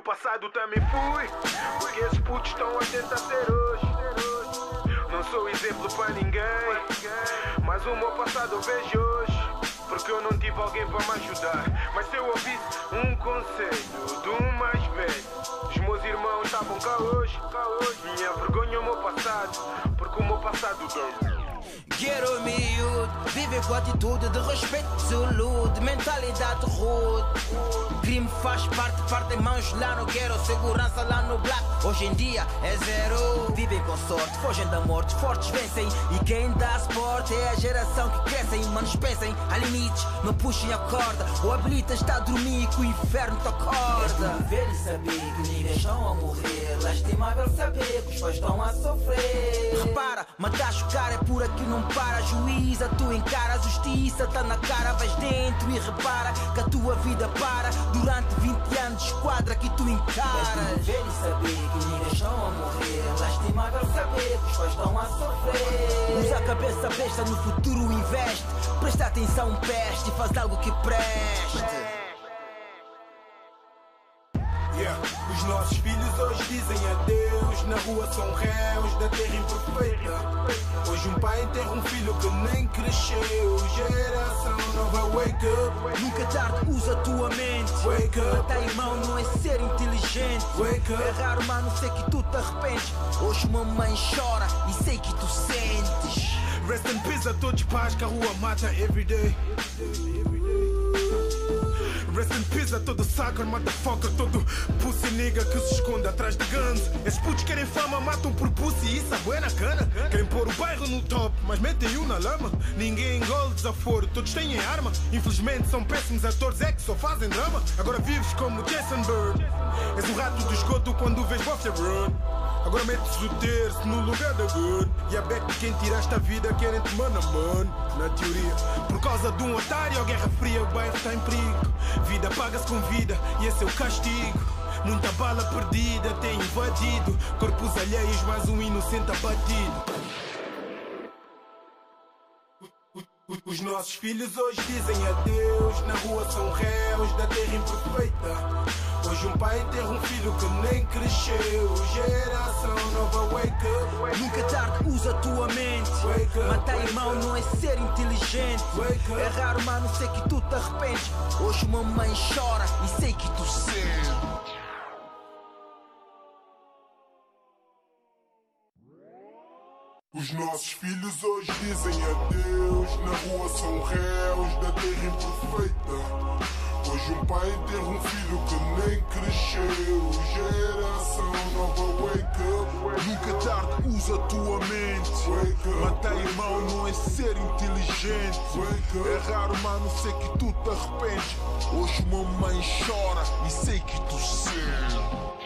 Passado também fui, porque esses putos estão a tentar ser hoje. Não sou exemplo para ninguém, mas o meu passado eu vejo hoje. Porque eu não tive alguém para me ajudar. Mas se eu ouvisse um conselho do mais velho, os meus irmãos estavam cá hoje. Minha vergonha é o meu passado, porque o meu passado deu. Quero miúdo Vive com atitude de respeito absoluto Mentalidade rude. Crime faz parte, parte mãos lá no quero Segurança lá no black, hoje em dia é zero. Vivem com sorte, fogem da morte, fortes vencem. E quem dá suporte é a geração que crescem Manos pensem, há limites, não puxem a corda. Ou habilitas está a dormir que o inferno te acorda. É ver e saber que ninguém estão a morrer. Lastimável saber que os pais estão a sofrer. Repara, matar o cara é por aqui não para Juíza, tu encara a justiça Tá na cara, vais dentro e repara Que a tua vida para. Durante 20 anos esquadra que tu encaras. É ver e saber que ninguém estão a morrer. Lastimável saber que os pais estão a sofrer. Usa a cabeça besta, no futuro investe. Presta atenção, peste e faz algo que preste. Yeah. Os nossos filhos hoje dizem adeus. Na rua são réus da terra imperfeita. Hoje um pai enterra um filho que nem cresceu. Geração nova, wake up. Nunca tarde, usa a tua mente. Wake up. Matar irmão não é ser inteligente. Wake up. É raro, mano, sei que tu te arrependes. Hoje mamãe chora e sei que tu sentes. Rest in peace a todos pais que a rua mata everyday. Rest in peace a todo sucker, motherfucker, todo pussy nigga que se esconde atrás de guns. Esses putos querem fama, matam por pussy isso é bué na cana. Querem pôr o bairro no top, mas metem um na lama. Ninguém engole desaforo, todos têm arma. Infelizmente são péssimos atores, é que só fazem drama. Agora vives como Jason Bird. És o rato do esgoto quando vês Buffy Run. Agora metes o terço no lugar da good E a back de quem tiraste a vida querem te mano a mano Na teoria Por causa de um otário ou guerra fria o bairro está em perigo Vida paga-se com vida e esse é o castigo. Muita bala perdida tem invadido. Corpos alheios mais um inocente abatido Os nossos filhos hoje dizem adeus. Na rua são réus da terra imperfeita. Hoje um pai enterra um filho que nem cresceu. Geração nova, wake up. Nunca tarde, usa a tua mente. Matar irmão não é ser inteligente. É raro, mano, sei que tu te arrependes. Hoje mamãe chora e sei que tu sentes Os nossos filhos hoje dizem adeus. Na rua são réus da terra imperfeita. Hoje um pai enterra um filho que nem cresceu. Geração nova, wake up. Nunca tarde, usa a tua mente. Matar irmão não é ser inteligente. Wake up. É raro, mano, sei que tu te arrependes. Hoje uma mãe chora e sei que tu sentes.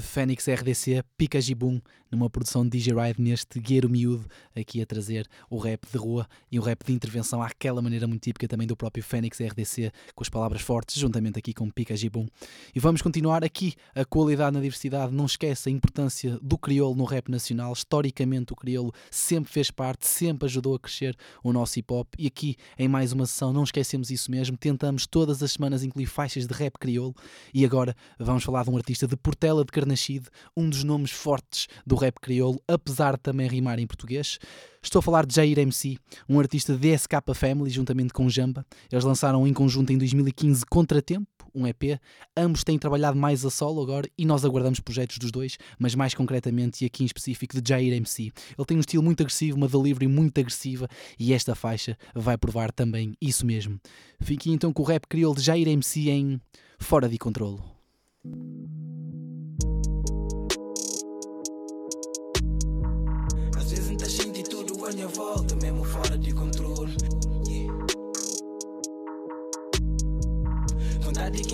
Fênix RDC, Pica Gibum, numa produção de DJ Ride neste Gueiro Miúdo, aqui a trazer o rap de rua e o rap de intervenção àquela maneira muito típica também do próprio Fênix RDC, com as palavras fortes, juntamente aqui com Pica Gibum. E vamos continuar aqui, a qualidade na diversidade, não esquece a importância do crioulo no rap nacional, historicamente o crioulo sempre fez parte, sempre ajudou a crescer o nosso hip hop e aqui em mais uma sessão não esquecemos isso mesmo, tentamos todas as semanas incluir faixas de rap crioulo. E agora vamos falar de um artista de Portela de Carnachide, um dos nomes fortes do rap crioulo, apesar de também rimar em português. Estou a falar de Jair MC, um artista de SK Family, juntamente com Jamba. Eles lançaram em conjunto em 2015 Contratempo, um EP. Ambos têm trabalhado mais a solo agora e nós aguardamos projetos dos dois, mas mais concretamente e aqui em específico de Jair MC. Ele tem um estilo muito agressivo, uma delivery muito agressiva e esta faixa vai provar também isso mesmo. Fiquem então com o rap crioulo de Jair MC em Fora de Controlo. Minha volta, mesmo fora de controle. Yeah. Vontade é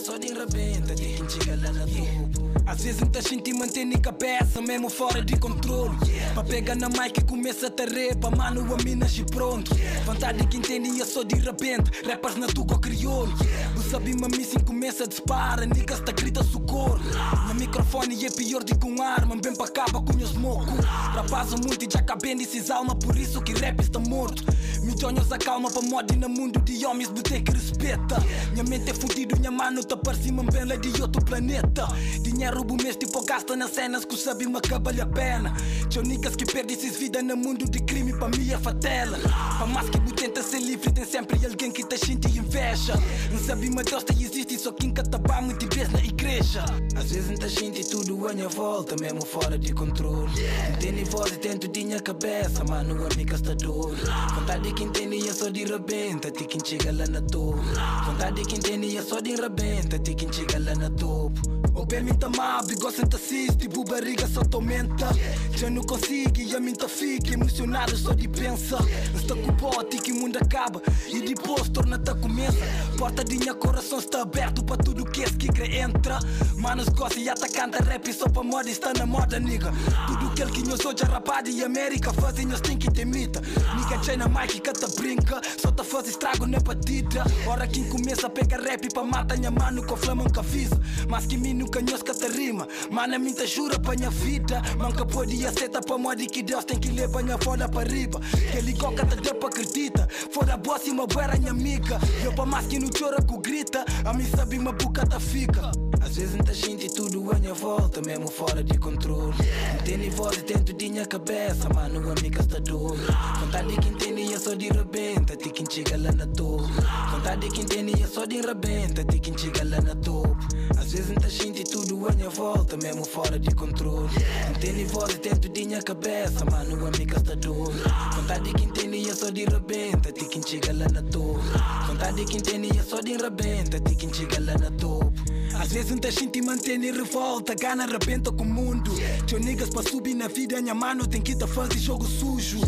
só enrabenta, de quem chega lá na topo. Às vezes ainda senti manter na cabeça, mesmo fora de controle. Pra pegar na mic e começa a tarefa, mano, a minas e pronto. Vontade de quem tem é só de repente, rappers na tuga crioulo. Tu sabe, mami, sim começa a dispara, niggas tá grita socorro. No microfone é pior do que um arma, bem pra acaba com meus moco. Rapaz, o muito e já acabei nesses alma, por isso que rap está morto. Milhões acalma pra mod na mundo de homens que respeta. Minha mente é fudido, minha mano, parecendo bem lá de outro planeta. Dinheiro bom mês, tipo, gasta nas cenas que sabe me acaba a pena. Tio niggas que perde esses vida no mundo de crime, pra mim é fatela. Pra mais que tenta ser livre, tem sempre alguém que te sente inveja. Não sabe, mas Deus te existe, só quem cataba muito vez na igreja. Às vezes muita gente tudo à minha volta, mesmo fora de controle. Entende voz e tento tinha cabeça, mano, amiga está dor. Vontade de quem tem é só de rebenta, te quem chega lá na topo. Vontade de quem tem é só de rebenta, te quem chega lá na topo. O bem me tá mal, gosta de assiste, tipo barriga só te aumenta. Já não consigo e a mim tá fica emocionado só de pensar. Está com o bote que o mundo acaba e depois torna-te a começa. Porta de minha coração está aberto para tudo que esse que crê entra. Manos gosta e ata canta rap só pra moda está na moda, nigga. Tudo aquele que nós hoje rapado e América fazem nós tem que ter mita. Nigga China Mike que te brinca, só te faz estrago na batida. Hora quem começa a pegar rap pra matar minha mano com flama nunca avisa. Mas que mim nunca que te rima, mana mim te jura pra minha vida. Manca pode aceitar pra moda que Deus tem que levar minha foda para riba. Que ele coca te dá pra acredita. Fora boss e uma boera minha amiga. Eu pra mais que não chora com grita, a mim sabe uma boca tá fica. Às vezes muita gente tudo à minha volta, mesmo fora de controle. Entende voz e tento de minha cabeça, mano, amiga está dor. Vontade de quem entende é só de rebenta, de quem chega lá na topo. Vontade de quem entende é só de rebenta, de quem chega lá na topo. Às vezes muita gente tudo à minha volta, mesmo fora de controle. Entende voz e tento de minha cabeça, mano, amiga está dor. Vontade de quem entende é só de rebenta, de quem chega lá na topo. Vontade de quem entende é só de rebenta, de quem chega lá na topo. Às vezes muita gente mantém revolta, gana arrebenta com o mundo. Tio niggas pra subir na vida, minha mano tem que tá fazer jogo sujo.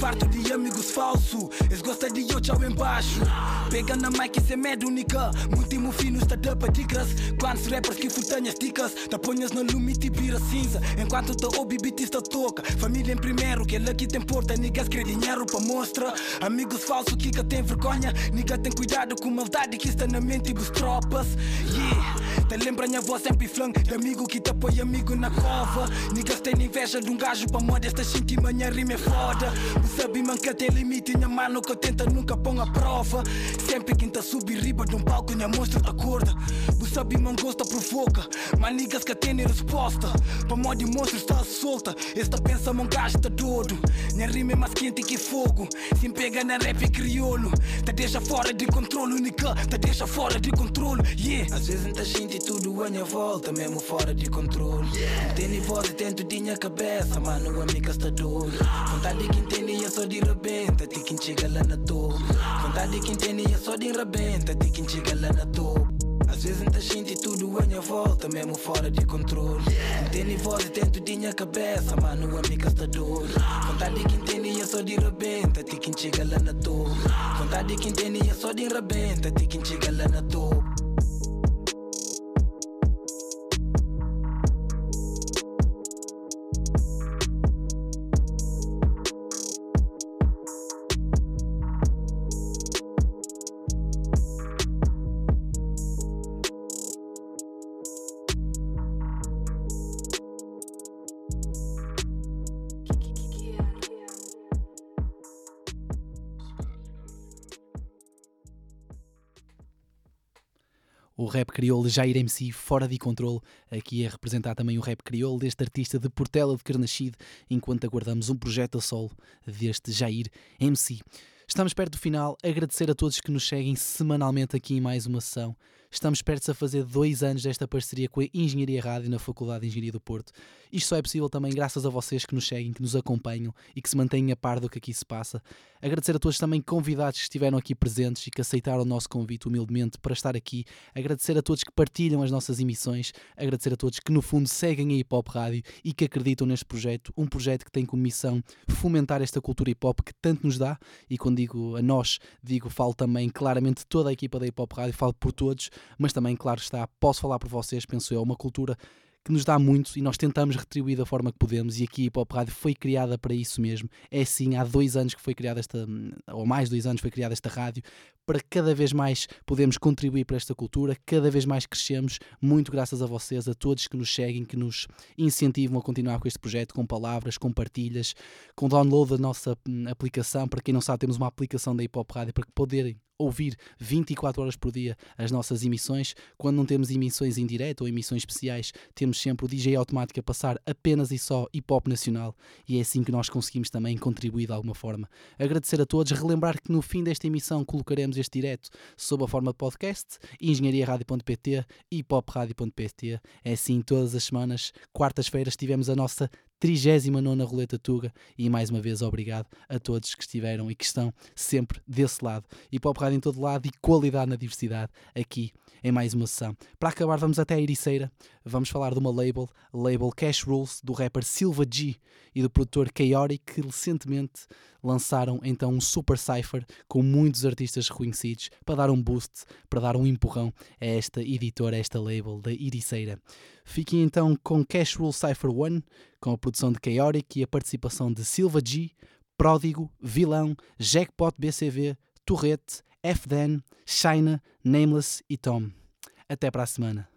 Farto de amigos falsos, eles gostam de eu tchau embaixo. Pega na mic sem medo, única. Muito fino dicas. Quantos rappers que futanhas dicas, te ponhas no lume e vira cinza. Enquanto te ouve bitista toca, família em primeiro, que ela que tem porta, niggas quer dinheiro pra mostra. Amigos falsos que tem vergonha, nigga tem cuidado com maldade que está na mente dos tropas. Yeah. Te lembra minha voz sempre flan De amigo que te apoia amigo na cova. Niggas tem inveja de um gajo pra moda. Esta gente manhã rima é foda. O sabe man que tem limite Minha mano que tenta nunca põe a prova. Sempre quem tá subir riba de um palco Minha monstro acorda O sabe man gosta provoca. Mas niggas que tem resposta. Pra moda monstro está solta. Esta pensa man gajo tá doido. Minha rima é mais quente que fogo. Se pega na rap é crioulo. Te deixa fora de controle Única, te deixa fora de controle Yeah. Às vezes muita gente tudo à minha volta, mesmo fora de controle. Entende voz e tento de minha cabeça, mano, amiga está dor. Vontade de quem entende é só de rebenta, de quem chega lá na topo. Vontade de quem entende é só de rebenta, de quem chega lá na topo. Às vezes muita gente tudo à minha volta, mesmo fora de controle. Entende voz e tento de minha cabeça, mano, amiga está dor. Vontade de quem entende é só de rebenta, de quem chega lá na topo. Vontade de quem entende é só de rebenta, de quem chega lá na topo. Rap crioulo Jair MC fora de controle, aqui a representar também o rap crioulo deste artista de Portela de Carnachide, enquanto aguardamos um projeto a solo deste Jair MC. Estamos perto do final, agradecer a todos que nos seguem semanalmente aqui em mais uma sessão. Estamos perto a fazer dois anos desta parceria com a Engenharia Rádio na Faculdade de Engenharia do Porto. Isto só é possível também graças a vocês que nos seguem, que nos acompanham e que se mantêm a par do que aqui se passa. Agradecer a todos também convidados que estiveram aqui presentes e que aceitaram o nosso convite humildemente para estar aqui. Agradecer a todos que partilham as nossas emissões. Agradecer a todos que no fundo seguem a Hip Hop Rádio e que acreditam neste projeto. Um projeto que tem como missão fomentar esta cultura hip hop que tanto nos dá. E quando digo a nós, digo, falo também claramente toda a equipa da Hip Hop Rádio, falo por todos mas também, claro está, posso falar por vocês, penso eu, uma cultura que nos dá muito e nós tentamos retribuir da forma que podemos e aqui a Hip Hop Rádio foi criada para isso mesmo. É sim, há dois anos que foi criada esta, ou mais dois anos foi criada esta rádio, para cada vez mais podermos contribuir para esta cultura, cada vez mais crescemos, muito graças a vocês, a todos que nos seguem, que nos incentivam a continuar com este projeto, com palavras, com partilhas, com download da nossa hum, aplicação. Para quem não sabe, temos uma aplicação da Hip Hop Rádio para que poderem ouvir 24 horas por dia as nossas emissões. Quando não temos emissões em direto ou emissões especiais, temos sempre o DJ automático a passar apenas e só hip hop nacional e é assim que nós conseguimos também contribuir de alguma forma. Agradecer a todos, relembrar que no fim desta emissão colocaremos este direto sob a forma de podcast, engenhariaradio.pt e popradio.pt. É assim todas as semanas, quartas-feiras, tivemos a nossa 39 Roleta Tuga e mais uma vez obrigado a todos que estiveram e que estão sempre desse lado. E Pop Rádio em todo lado e qualidade na diversidade aqui em mais uma sessão. Para acabar, vamos até a Ericeira. Vamos falar de uma label, label Cash Rules, do rapper Silva G e do produtor Chaotic, que recentemente lançaram então um super cipher com muitos artistas reconhecidos para dar um boost, para dar um empurrão a esta editora, a esta label da Ericeira. Fiquem então com Cash Rule Cypher 1, com a produção de Chaotic e a participação de Silva G, Pródigo, Vilão, Jackpot BCV, Torrete, FDN, China, Nameless e Tom. Até para a semana.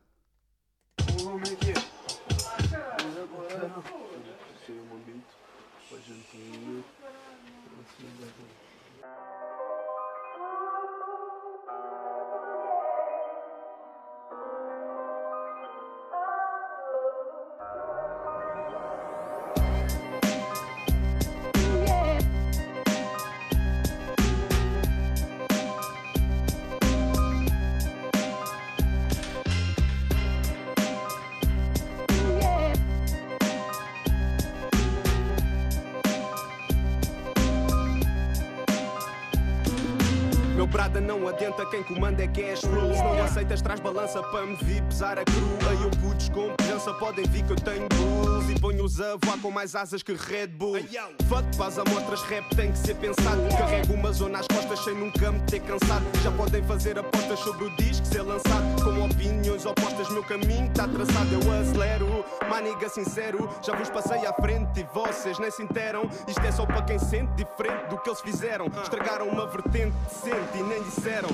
Não aceitas, traz balança para me vir pesar a crua. Eu putos com presença, podem vir que eu tenho bulls. E ponho-os a voar com mais asas que Red Bull. Fuck, faz amostras, rap tem que ser pensado. Carrego uma zona às costas sem nunca me ter cansado. Já podem fazer apostas sobre o disco ser lançado. Com opiniões opostas, meu caminho está traçado. Eu acelero, maniga sincero. Já vos passei à frente e vocês nem se interam. Isto é só para quem sente diferente do que eles fizeram. Estragaram uma vertente decente e nem disseram.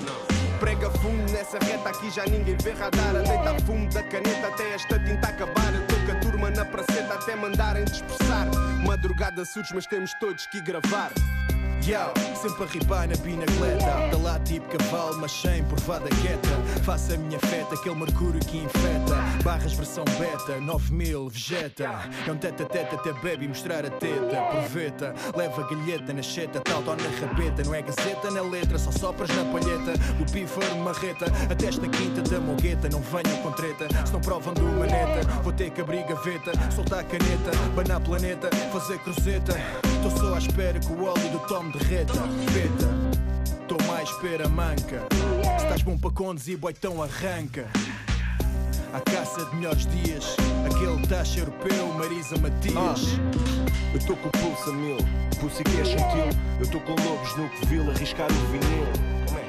Prega fumo nessa reta aqui já ninguém vê radar. A deita fumo da caneta até esta tinta acabar. Eu tô com a turma na praceta até mandarem dispersar. Madrugada surge, mas temos todos que gravar. Yo, sempre a ribar na binacleta. Anda lá tipo cavalo, mas sem provada quieta Faça a minha feta, aquele mercúrio que infeta. Barras versão beta, 9000 vegeta. É um teta teta até baby mostrar a teta. Proveta, leva a galheta na cheta Tal na rabeta, não é gazeta na letra Só sopras na palheta, do pífaro marreta Até esta quinta da mogueta, não venham com treta Se não provam de uma neta, vou ter que abrir gaveta Soltar a caneta, banar planeta, fazer cruzeta Tô só à espera que o óleo do Tom derreta. Beta, tô mais espera manca. Se estás bom para conduzir, boy, então arranca. À caça de melhores dias Aquele taxa europeu, Marisa Matias. Eu tô com o pulso a mil, pulso que é gentil. Eu tô com lobos no Covil, arriscar o vinil.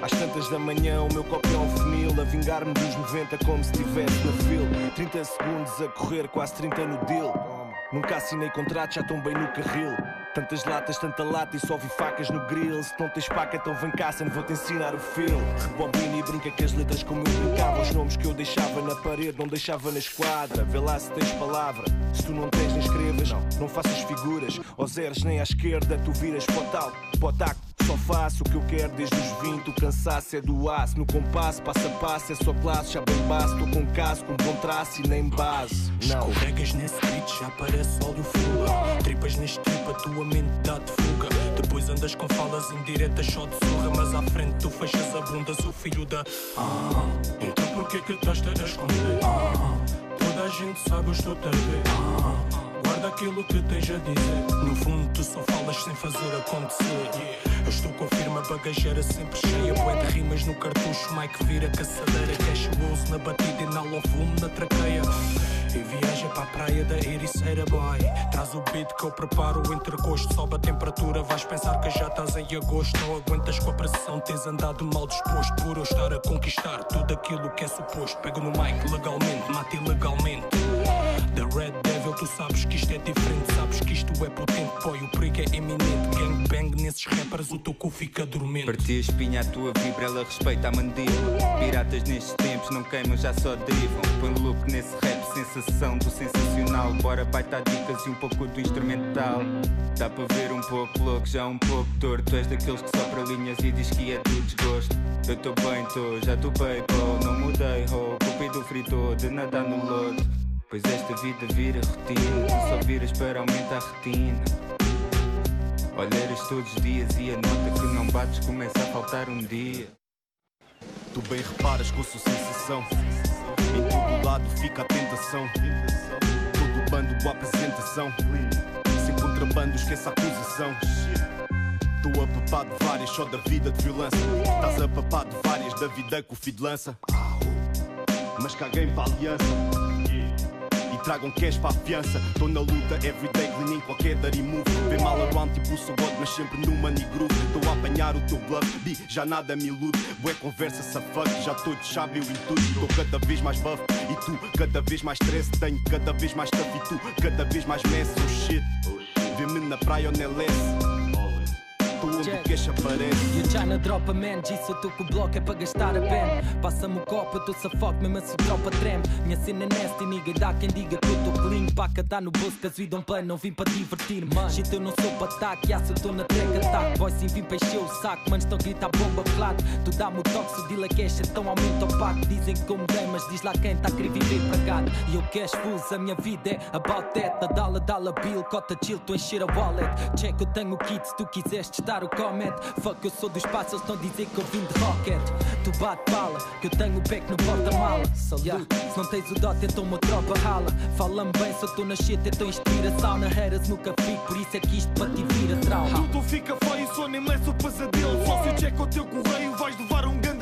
Às tantas da manhã o meu copo é um funil. A vingar-me dos 90 como se estivesse na fila 30 segundos a correr, quase 30 no deal. Nunca assinei contrato, já tão bem no carril Tantas latas, tanta lata e só vi facas no grill. Se não tens paca, então vem cá, sempre vou-te ensinar o feel. Rebobina e brinca com as letras como eu brincava. Os nomes que eu deixava na parede, não deixava na esquadra. Vê lá se tens palavra, se tu não tens nem escrevas. Não, não faças figuras, ou zeres nem à esquerda Tu viras para o tal, para o taco só faço o que eu quero desde os 20 O cansaço é do aço. No compasso, passo a passo É só classe, já bem base Tô com caso, com bom traço e nem base. Não. Escorregas nesse beat, já parece óleo fuga Tripas neste trip, a tua mente dá-te fuga. Depois andas com falas indiretas só de surra. Mas à frente tu fechas a bunda Sou filho da ah, Então porquê que estás a esconder? Ah, toda a gente sabe, eu estou a ver ah, Guarda aquilo que tens a dizer. No fundo tu só falas sem fazer acontecer. Eu estou com a firma bagageira sempre cheia. Bué de rimas no cartucho, Mike vira caçadeira. Cash Rose na batida, inala o fumo na traqueia e viaja para a praia da Ericeira Boy. Traz o beat que eu preparo o entrecosto Sobe a temperatura, vais pensar que já estás em agosto. Não aguentas com a pressão, tens andado mal disposto Por eu estar a conquistar tudo aquilo que é suposto. Pego no mic legalmente, mate ilegalmente The Red Devil, tu sabes que isto é diferente Sabes que isto é potente, boy, o perigo é iminente Gangbang nesses rappers, o teu cu fica dormente Parti a espinha, a tua vibra, ela respeita a mandíbula Piratas nestes tempos não queimam, já só derivam Põe look nesse rap sensação do sensacional. Bora baita dicas e um pouco do instrumental. Dá para ver um pouco louco, já um pouco torto. És daqueles que sopra linhas e diz que é do desgosto. Eu tô bem, tô, já tô bem, pô, não mudei, ho. Cupido fritou de nadar no lodo. Pois esta vida vira rotina, só viras para aumentar a retina. Olheiras todos os dias e a nota que não bates começa a faltar um dia. Tu bem reparas com sua sensação. Em todo lado fica a tentação. Todo bando boa apresentação. Sem contrabando, esqueça a acusação. Estou a papar de várias só da vida de violência. Estás a papar de várias da vida que o filho lança. Mas caguei para a aliança. Tragam cash para a fiança. Estou na luta, everyday cleaning qualquer dirty move. Vem mal around, tipo God, mas sempre money groove. Estou a apanhar o teu bluff, bi, já nada me ilude. Bué conversa, safuck, já todos sabem o intuito. Estou cada vez mais buff e tu cada vez mais stress. Tenho cada vez mais tough e tu cada vez mais mess. Oh shit, vê-me na praia ou na less. Estou onde o cash aparece. E a China dropa man, disse eu tô com o bloco é para gastar a pen. Passa-me o copo, eu tô safoco, mesmo se o tropa treme Minha cena é nasty, nigga, dá quem diga que eu tô clean. Paca tá no bolso, caso e um plano, não vim para divertir-me Shit, eu não sou para ataque, aço, eu tô na track attack Boy, sim, vim para encher o saco, manos estão a gritar bomba claro. Tu dá-me o toque, se o deal é cash, então aumenta o pack. Dizem que eu mudei, mas diz lá quem tá a querer viver para cá. E eu cash full, a minha vida é about that. Da dala, dala bill, cota chill, tu encher a wallet. Check, eu tenho o kit, se tu quiseres testar o comment Fuck, eu sou do espaço, eles estão a dizer que eu vim de rocket. Tu bate bala, que eu tenho o back no porta-mala. Salute, se não tens o dot, então uma tropa rala. Fala-me bem, se eu tô na shit, então inspiração. Na Harris nunca fico, por isso é que isto para ti vira trauma Tudo fica feio, só nem me o pesadelo. Só se eu check o teu correio, vais levar um ganda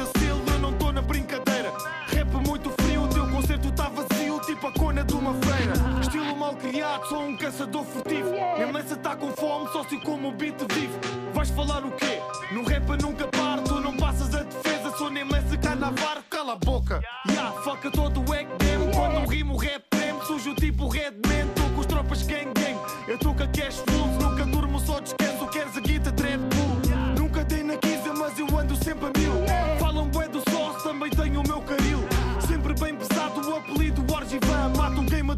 vazio, tipo a cona de uma feira. Estilo mal criado, sou um caçador furtivo. Minha mesa tá com fome, só se eu como o beat vivo. Vais falar o quê? No rap eu nunca paro, tu não passas a defesa. Sou nem lessa canavar, cala a boca. Ya, foca todo o egg game. Quando rimo, rap treme, sujo tipo Redman. Tô com os tropas gang gang. Eu tô com a cash full, nunca durmo,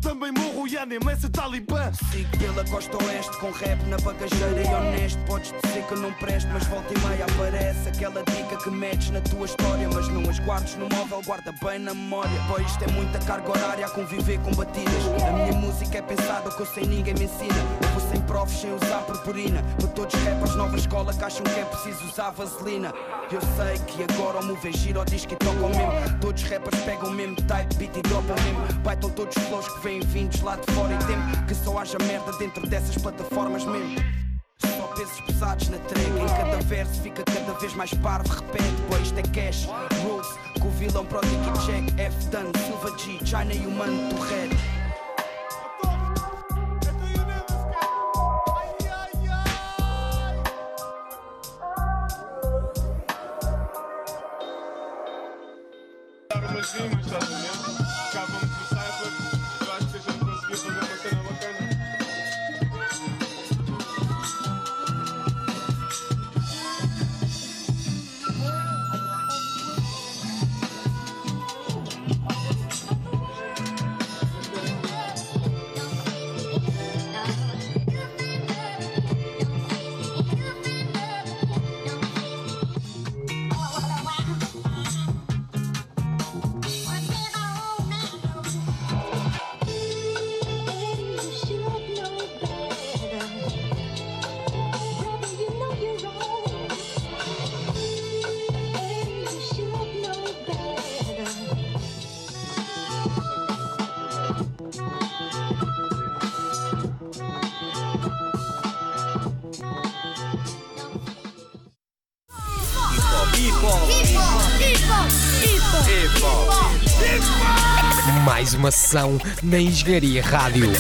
também morro e nem essa talibã. Sigo pela costa oeste com rap na bagageira e honesto. Podes dizer que não presto, mas volta e meia aparece aquela dica que metes na tua história. Mas não as guardes no móvel, guarda bem na memória. Pois isto é muita carga horária a conviver com batidas. A minha música é pensada, que eu sei ninguém me ensina. Eu vou sem profs, sem usar purpurina. Para todos os rappers, nova escola que acham que é preciso usar vaselina. Eu sei que agora o move giro, diz que tocam mesmo. Todos os rappers pegam mesmo type, beat e dropam mesmo. Baitam todos os flows que vêm vindos lá de fora e tempo que só haja merda dentro dessas plataformas mesmo. Só pesos pesados na track Em cada verso fica cada vez mais parvo Repete, pois isto é cash. Rules, com o vilão Prodigy Check F. Done, Silva G, China e o mano do Sessão na Engenharia Rádio.